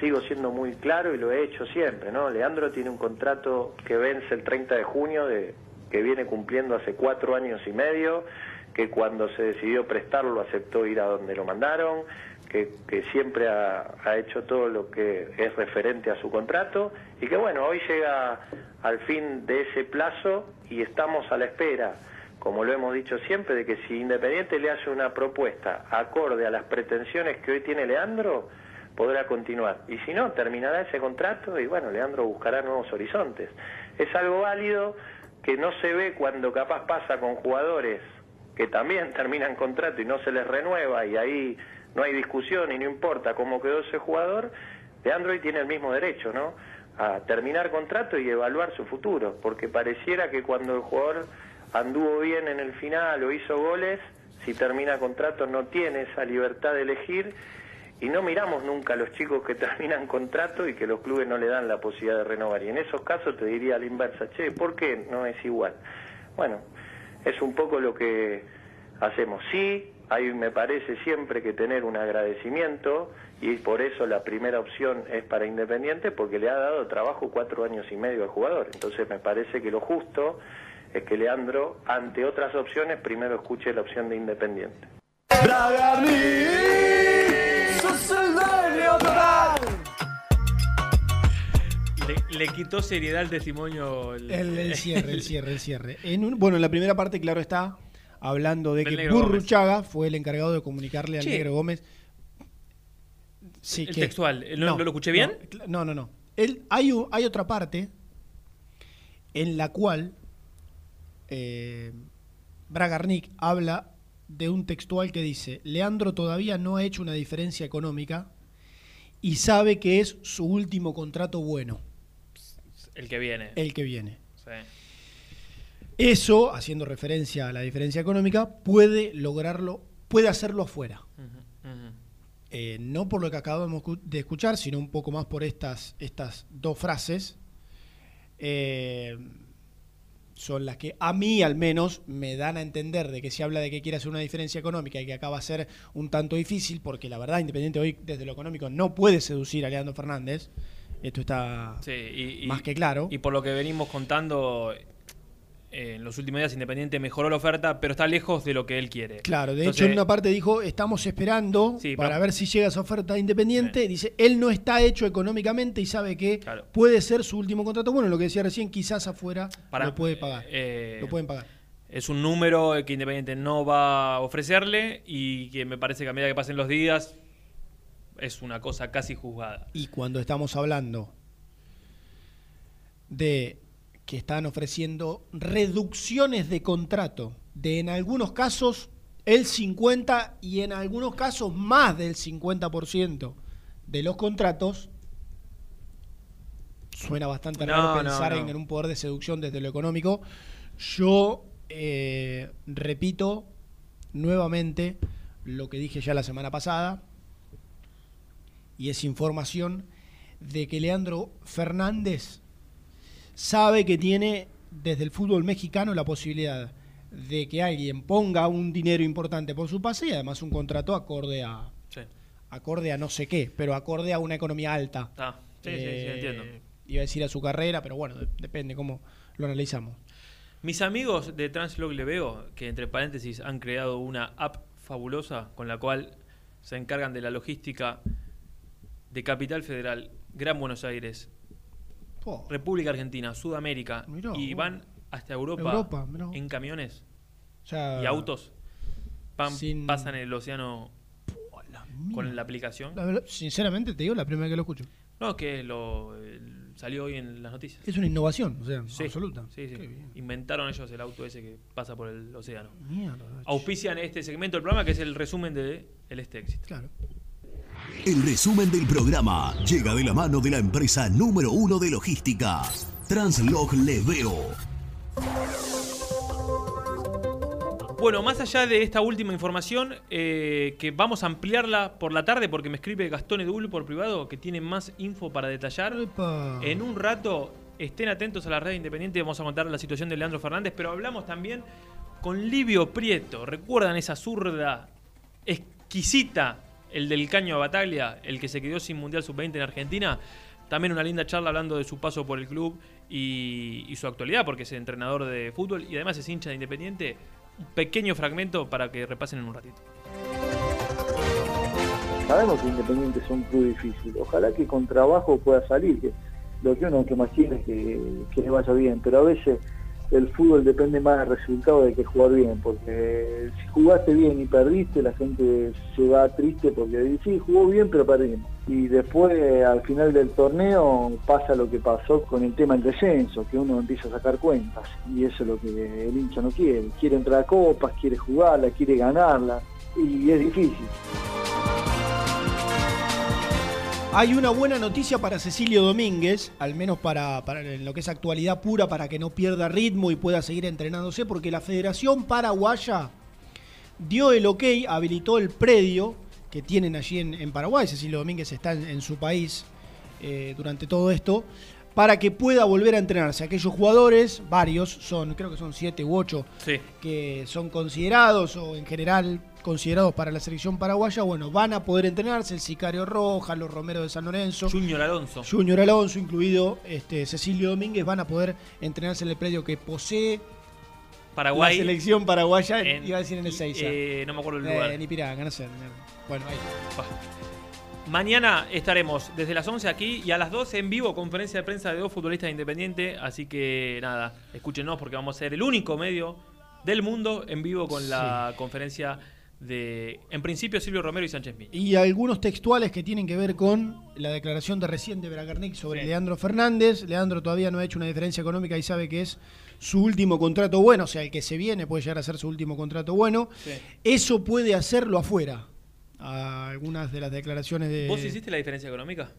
sigo siendo muy claro y lo he hecho siempre, ¿no? Leandro tiene un contrato que vence el 30 de junio, de, que viene cumpliendo hace cuatro años y medio, que cuando se decidió prestarlo aceptó ir a donde lo mandaron, que, que siempre ha, ha hecho todo lo que es referente a su contrato y que bueno, hoy llega al fin de ese plazo y estamos a la espera, como lo hemos dicho siempre, de que si Independiente le hace una propuesta acorde a las pretensiones que hoy tiene Leandro, podrá continuar. Y si no, terminará ese contrato y bueno, Leandro buscará nuevos horizontes. Es algo válido que no se ve cuando capaz pasa con jugadores que también (laughs) terminan contrato y no se les renueva y ahí no hay discusión y no importa cómo quedó ese jugador, Leandro hoy tiene el mismo derecho, ¿no? A terminar contrato y evaluar su futuro, porque pareciera que cuando el jugador anduvo bien en el final o hizo goles, si termina contrato no tiene esa libertad de elegir y no miramos nunca a los chicos que (laughs) terminan contrato y que los clubes no le dan la posibilidad de renovar. Y en esos casos te diría a la inversa, che, ¿por qué no es igual? Bueno, es un poco lo que hacemos. Sí, hay, me parece siempre que tener un agradecimiento y por eso la primera opción es para Independiente porque le ha dado trabajo cuatro años y medio al jugador. Entonces me parece que lo justo es que Leandro, ante otras opciones, primero escuche la opción de Independiente. ¡Sos total! Le, le quitó seriedad al testimonio. El, El, el (laughs) cierre, el cierre, el cierre. En un- bueno, en la primera parte, claro está, hablando de Del que Gómez. Burruchaga fue el encargado de comunicarle al. Negro Gómez. Sí, El textual, ¿no- no lo escuché bien? No, no, no. Él, hay, hay otra parte en la cual eh, Bragarnik habla de un textual que dice, Leandro todavía no ha hecho una diferencia económica y sabe que es su último contrato bueno, El que viene. el que viene. Sí. Eso, haciendo referencia a la diferencia económica, puede lograrlo, puede hacerlo afuera. Eh, no por lo que acabamos de escuchar, sino un poco más por estas, estas dos frases. Eh, son las que a mí al menos me dan a entender de que se habla de que quiere hacer una diferencia económica y que acaba a ser un tanto difícil, porque la verdad, Independiente hoy desde lo económico no puede seducir a Leandro Fernández. Esto está Sí, y- y- más que claro. Y por lo que venimos contando, eh, en los últimos días Independiente mejoró la oferta, pero está lejos de lo que él quiere. Claro, de Entonces, hecho en una parte dijo, estamos esperando Sí, para ver si llega esa oferta de Independiente. Dice, él no está hecho económicamente y sabe que puede ser su último contrato. Bueno, lo que decía recién, quizás afuera Para- lo puede pagar. eh, lo pueden pagar. Es un número que Independiente no va a ofrecerle y que me parece que a medida que pasen los días es una cosa casi juzgada. Y cuando estamos hablando de que están ofreciendo reducciones de contrato de en algunos casos el 50 y en algunos casos más del 50% de los contratos, suena bastante No, raro no, pensar no. En, en un poder de seducción desde lo económico. Yo eh, repito nuevamente lo que dije ya la semana pasada, y es información de que Leandro Fernández sabe que tiene desde el fútbol mexicano la posibilidad de que alguien ponga un dinero importante por su pase y además un contrato acorde a Sí. acorde a no sé qué, pero acorde a una economía alta. Ah, sí, sí, sí, Eh, entiendo. Iba a decir a su carrera, pero bueno, de- depende cómo lo analizamos. Mis amigos de Translog le veo que entre paréntesis han creado una app fabulosa con la cual se encargan de la logística de Capital Federal, Gran Buenos Aires, Po. República Argentina, Sudamérica y van hasta Europa, en camiones y autos. Pan- sin- Pasan el océano con la aplicación. la verdad, sinceramente te digo, la primera vez que lo escucho. No, que lo el- salió hoy en las noticias. Es una innovación, o sea, Sí, absoluta. Sí, sí. Inventaron ellos el auto ese que pasa por el océano. Mierda. Auspician este segmento del programa que es el resumen de el este éxito. Claro. El resumen del programa llega de la mano de la empresa número uno de logística, Translog Leveo. Bueno, más allá de esta última información, eh, que vamos a ampliarla por la tarde porque me escribe Gastón Edul por privado que tiene más info para detallar. Epa. En un rato, estén atentos a la red independiente, vamos a contar la situación de Leandro Fernández, pero hablamos también con Livio Prieto. ¿Recuerdan esa zurda exquisita, el del caño a Bataglia, el que se quedó sin Mundial Sub-20 en Argentina? También una linda charla hablando de su paso por el club y, su actualidad, porque es entrenador de fútbol y además es hincha de Independiente. Un pequeño fragmento para que repasen en un ratito. Sabemos que Independiente es un club difícil. Ojalá que con trabajo pueda salir. Lo que uno que más quiere es que, que le vaya bien. Pero a veces el fútbol depende más del resultado de que jugar bien. Porque si jugaste bien y perdiste, la gente se va triste porque sí, jugó bien pero perdimos. Y después al final del torneo pasa lo que pasó con el tema del descenso, que uno empieza a sacar cuentas. Y eso es lo que el hincha no quiere. Quiere entrar a copas, quiere jugarla, quiere ganarla. Y es difícil. Hay una buena noticia para Cecilio Domínguez, al menos para, para en lo que es actualidad pura, para que no pierda ritmo y pueda seguir entrenándose, porque la Federación Paraguaya dio el ok, habilitó el predio que tienen allí en, en Paraguay. Cecilio Domínguez está en, en su país eh, durante todo esto, para que pueda volver a entrenarse. Aquellos jugadores, varios, son, creo que son siete u ocho, Sí. que son considerados o en general considerados para la selección paraguaya, bueno, van a poder entrenarse el Sicario Rojas, los Romero de San Lorenzo, Junior Alonso. Junior Alonso, incluido este, Cecilio Domínguez, van a poder entrenarse en el predio que posee Paraguay. la selección paraguaya, en- iba a decir en el 6. eh, no me acuerdo el lugar. En Ipiranga, no sé. Bueno, ahí. Mañana estaremos desde las 11 aquí y a las 12 en vivo, conferencia de prensa de dos futbolistas independientes. Así que nada, escúchenos porque vamos a ser el único medio del mundo en vivo con la conferencia de, en principio, Silvio Romero y Sánchez Miño. Y algunos textuales que tienen que ver con la declaración de recién de Bragarnik sobre Leandro Fernández. Leandro todavía no ha hecho una diferencia económica y sabe que es su último contrato bueno, o sea, el que se viene puede llegar a ser su último contrato bueno. Eso puede hacerlo afuera. A algunas de las declaraciones de... ¿Vos hiciste la diferencia económica?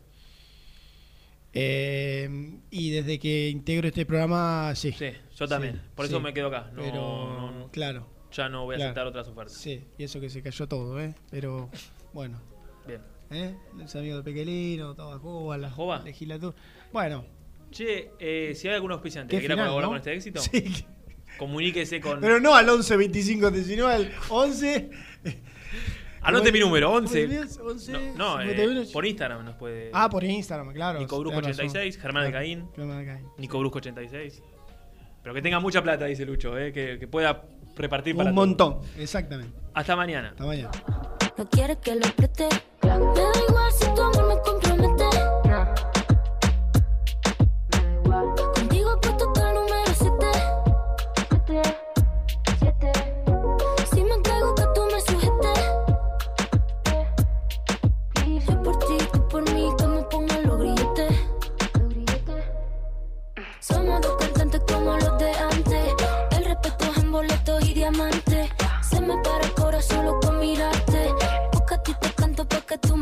Eh, y desde que integro este programa, sí. Sí, yo también. Sí, Por eso sí. me quedo acá. No, Pero, no, no. claro. Ya no voy a Claro. aceptar otras ofertas. Sí, y eso que se cayó todo, ¿eh? Pero, bueno. Bien. ¿Eh? Los amigos de Pequelino, toda Joba, la legislatura. Bueno, Che, eh, si hay algún auspiciante que quiera colaborar ¿no? con este éxito, Sí. comuníquese con. pero no al 11 25 19, al 11. Anote mi número, 11. 11 No, no, eh, 51. por Instagram nos puede. Ah, por Instagram, claro. Nico Brusco tenés razón. 86, Germán Claro, Alcaín. Germán Alcaín. Nico Brusco 86. Pero que tenga mucha plata, dice Lucho, eh, que, que pueda repartir para Un todos. montón, exactamente. Hasta mañana. Hasta mañana. No quieres que lo preste. Me da igual si tu amor me compromete.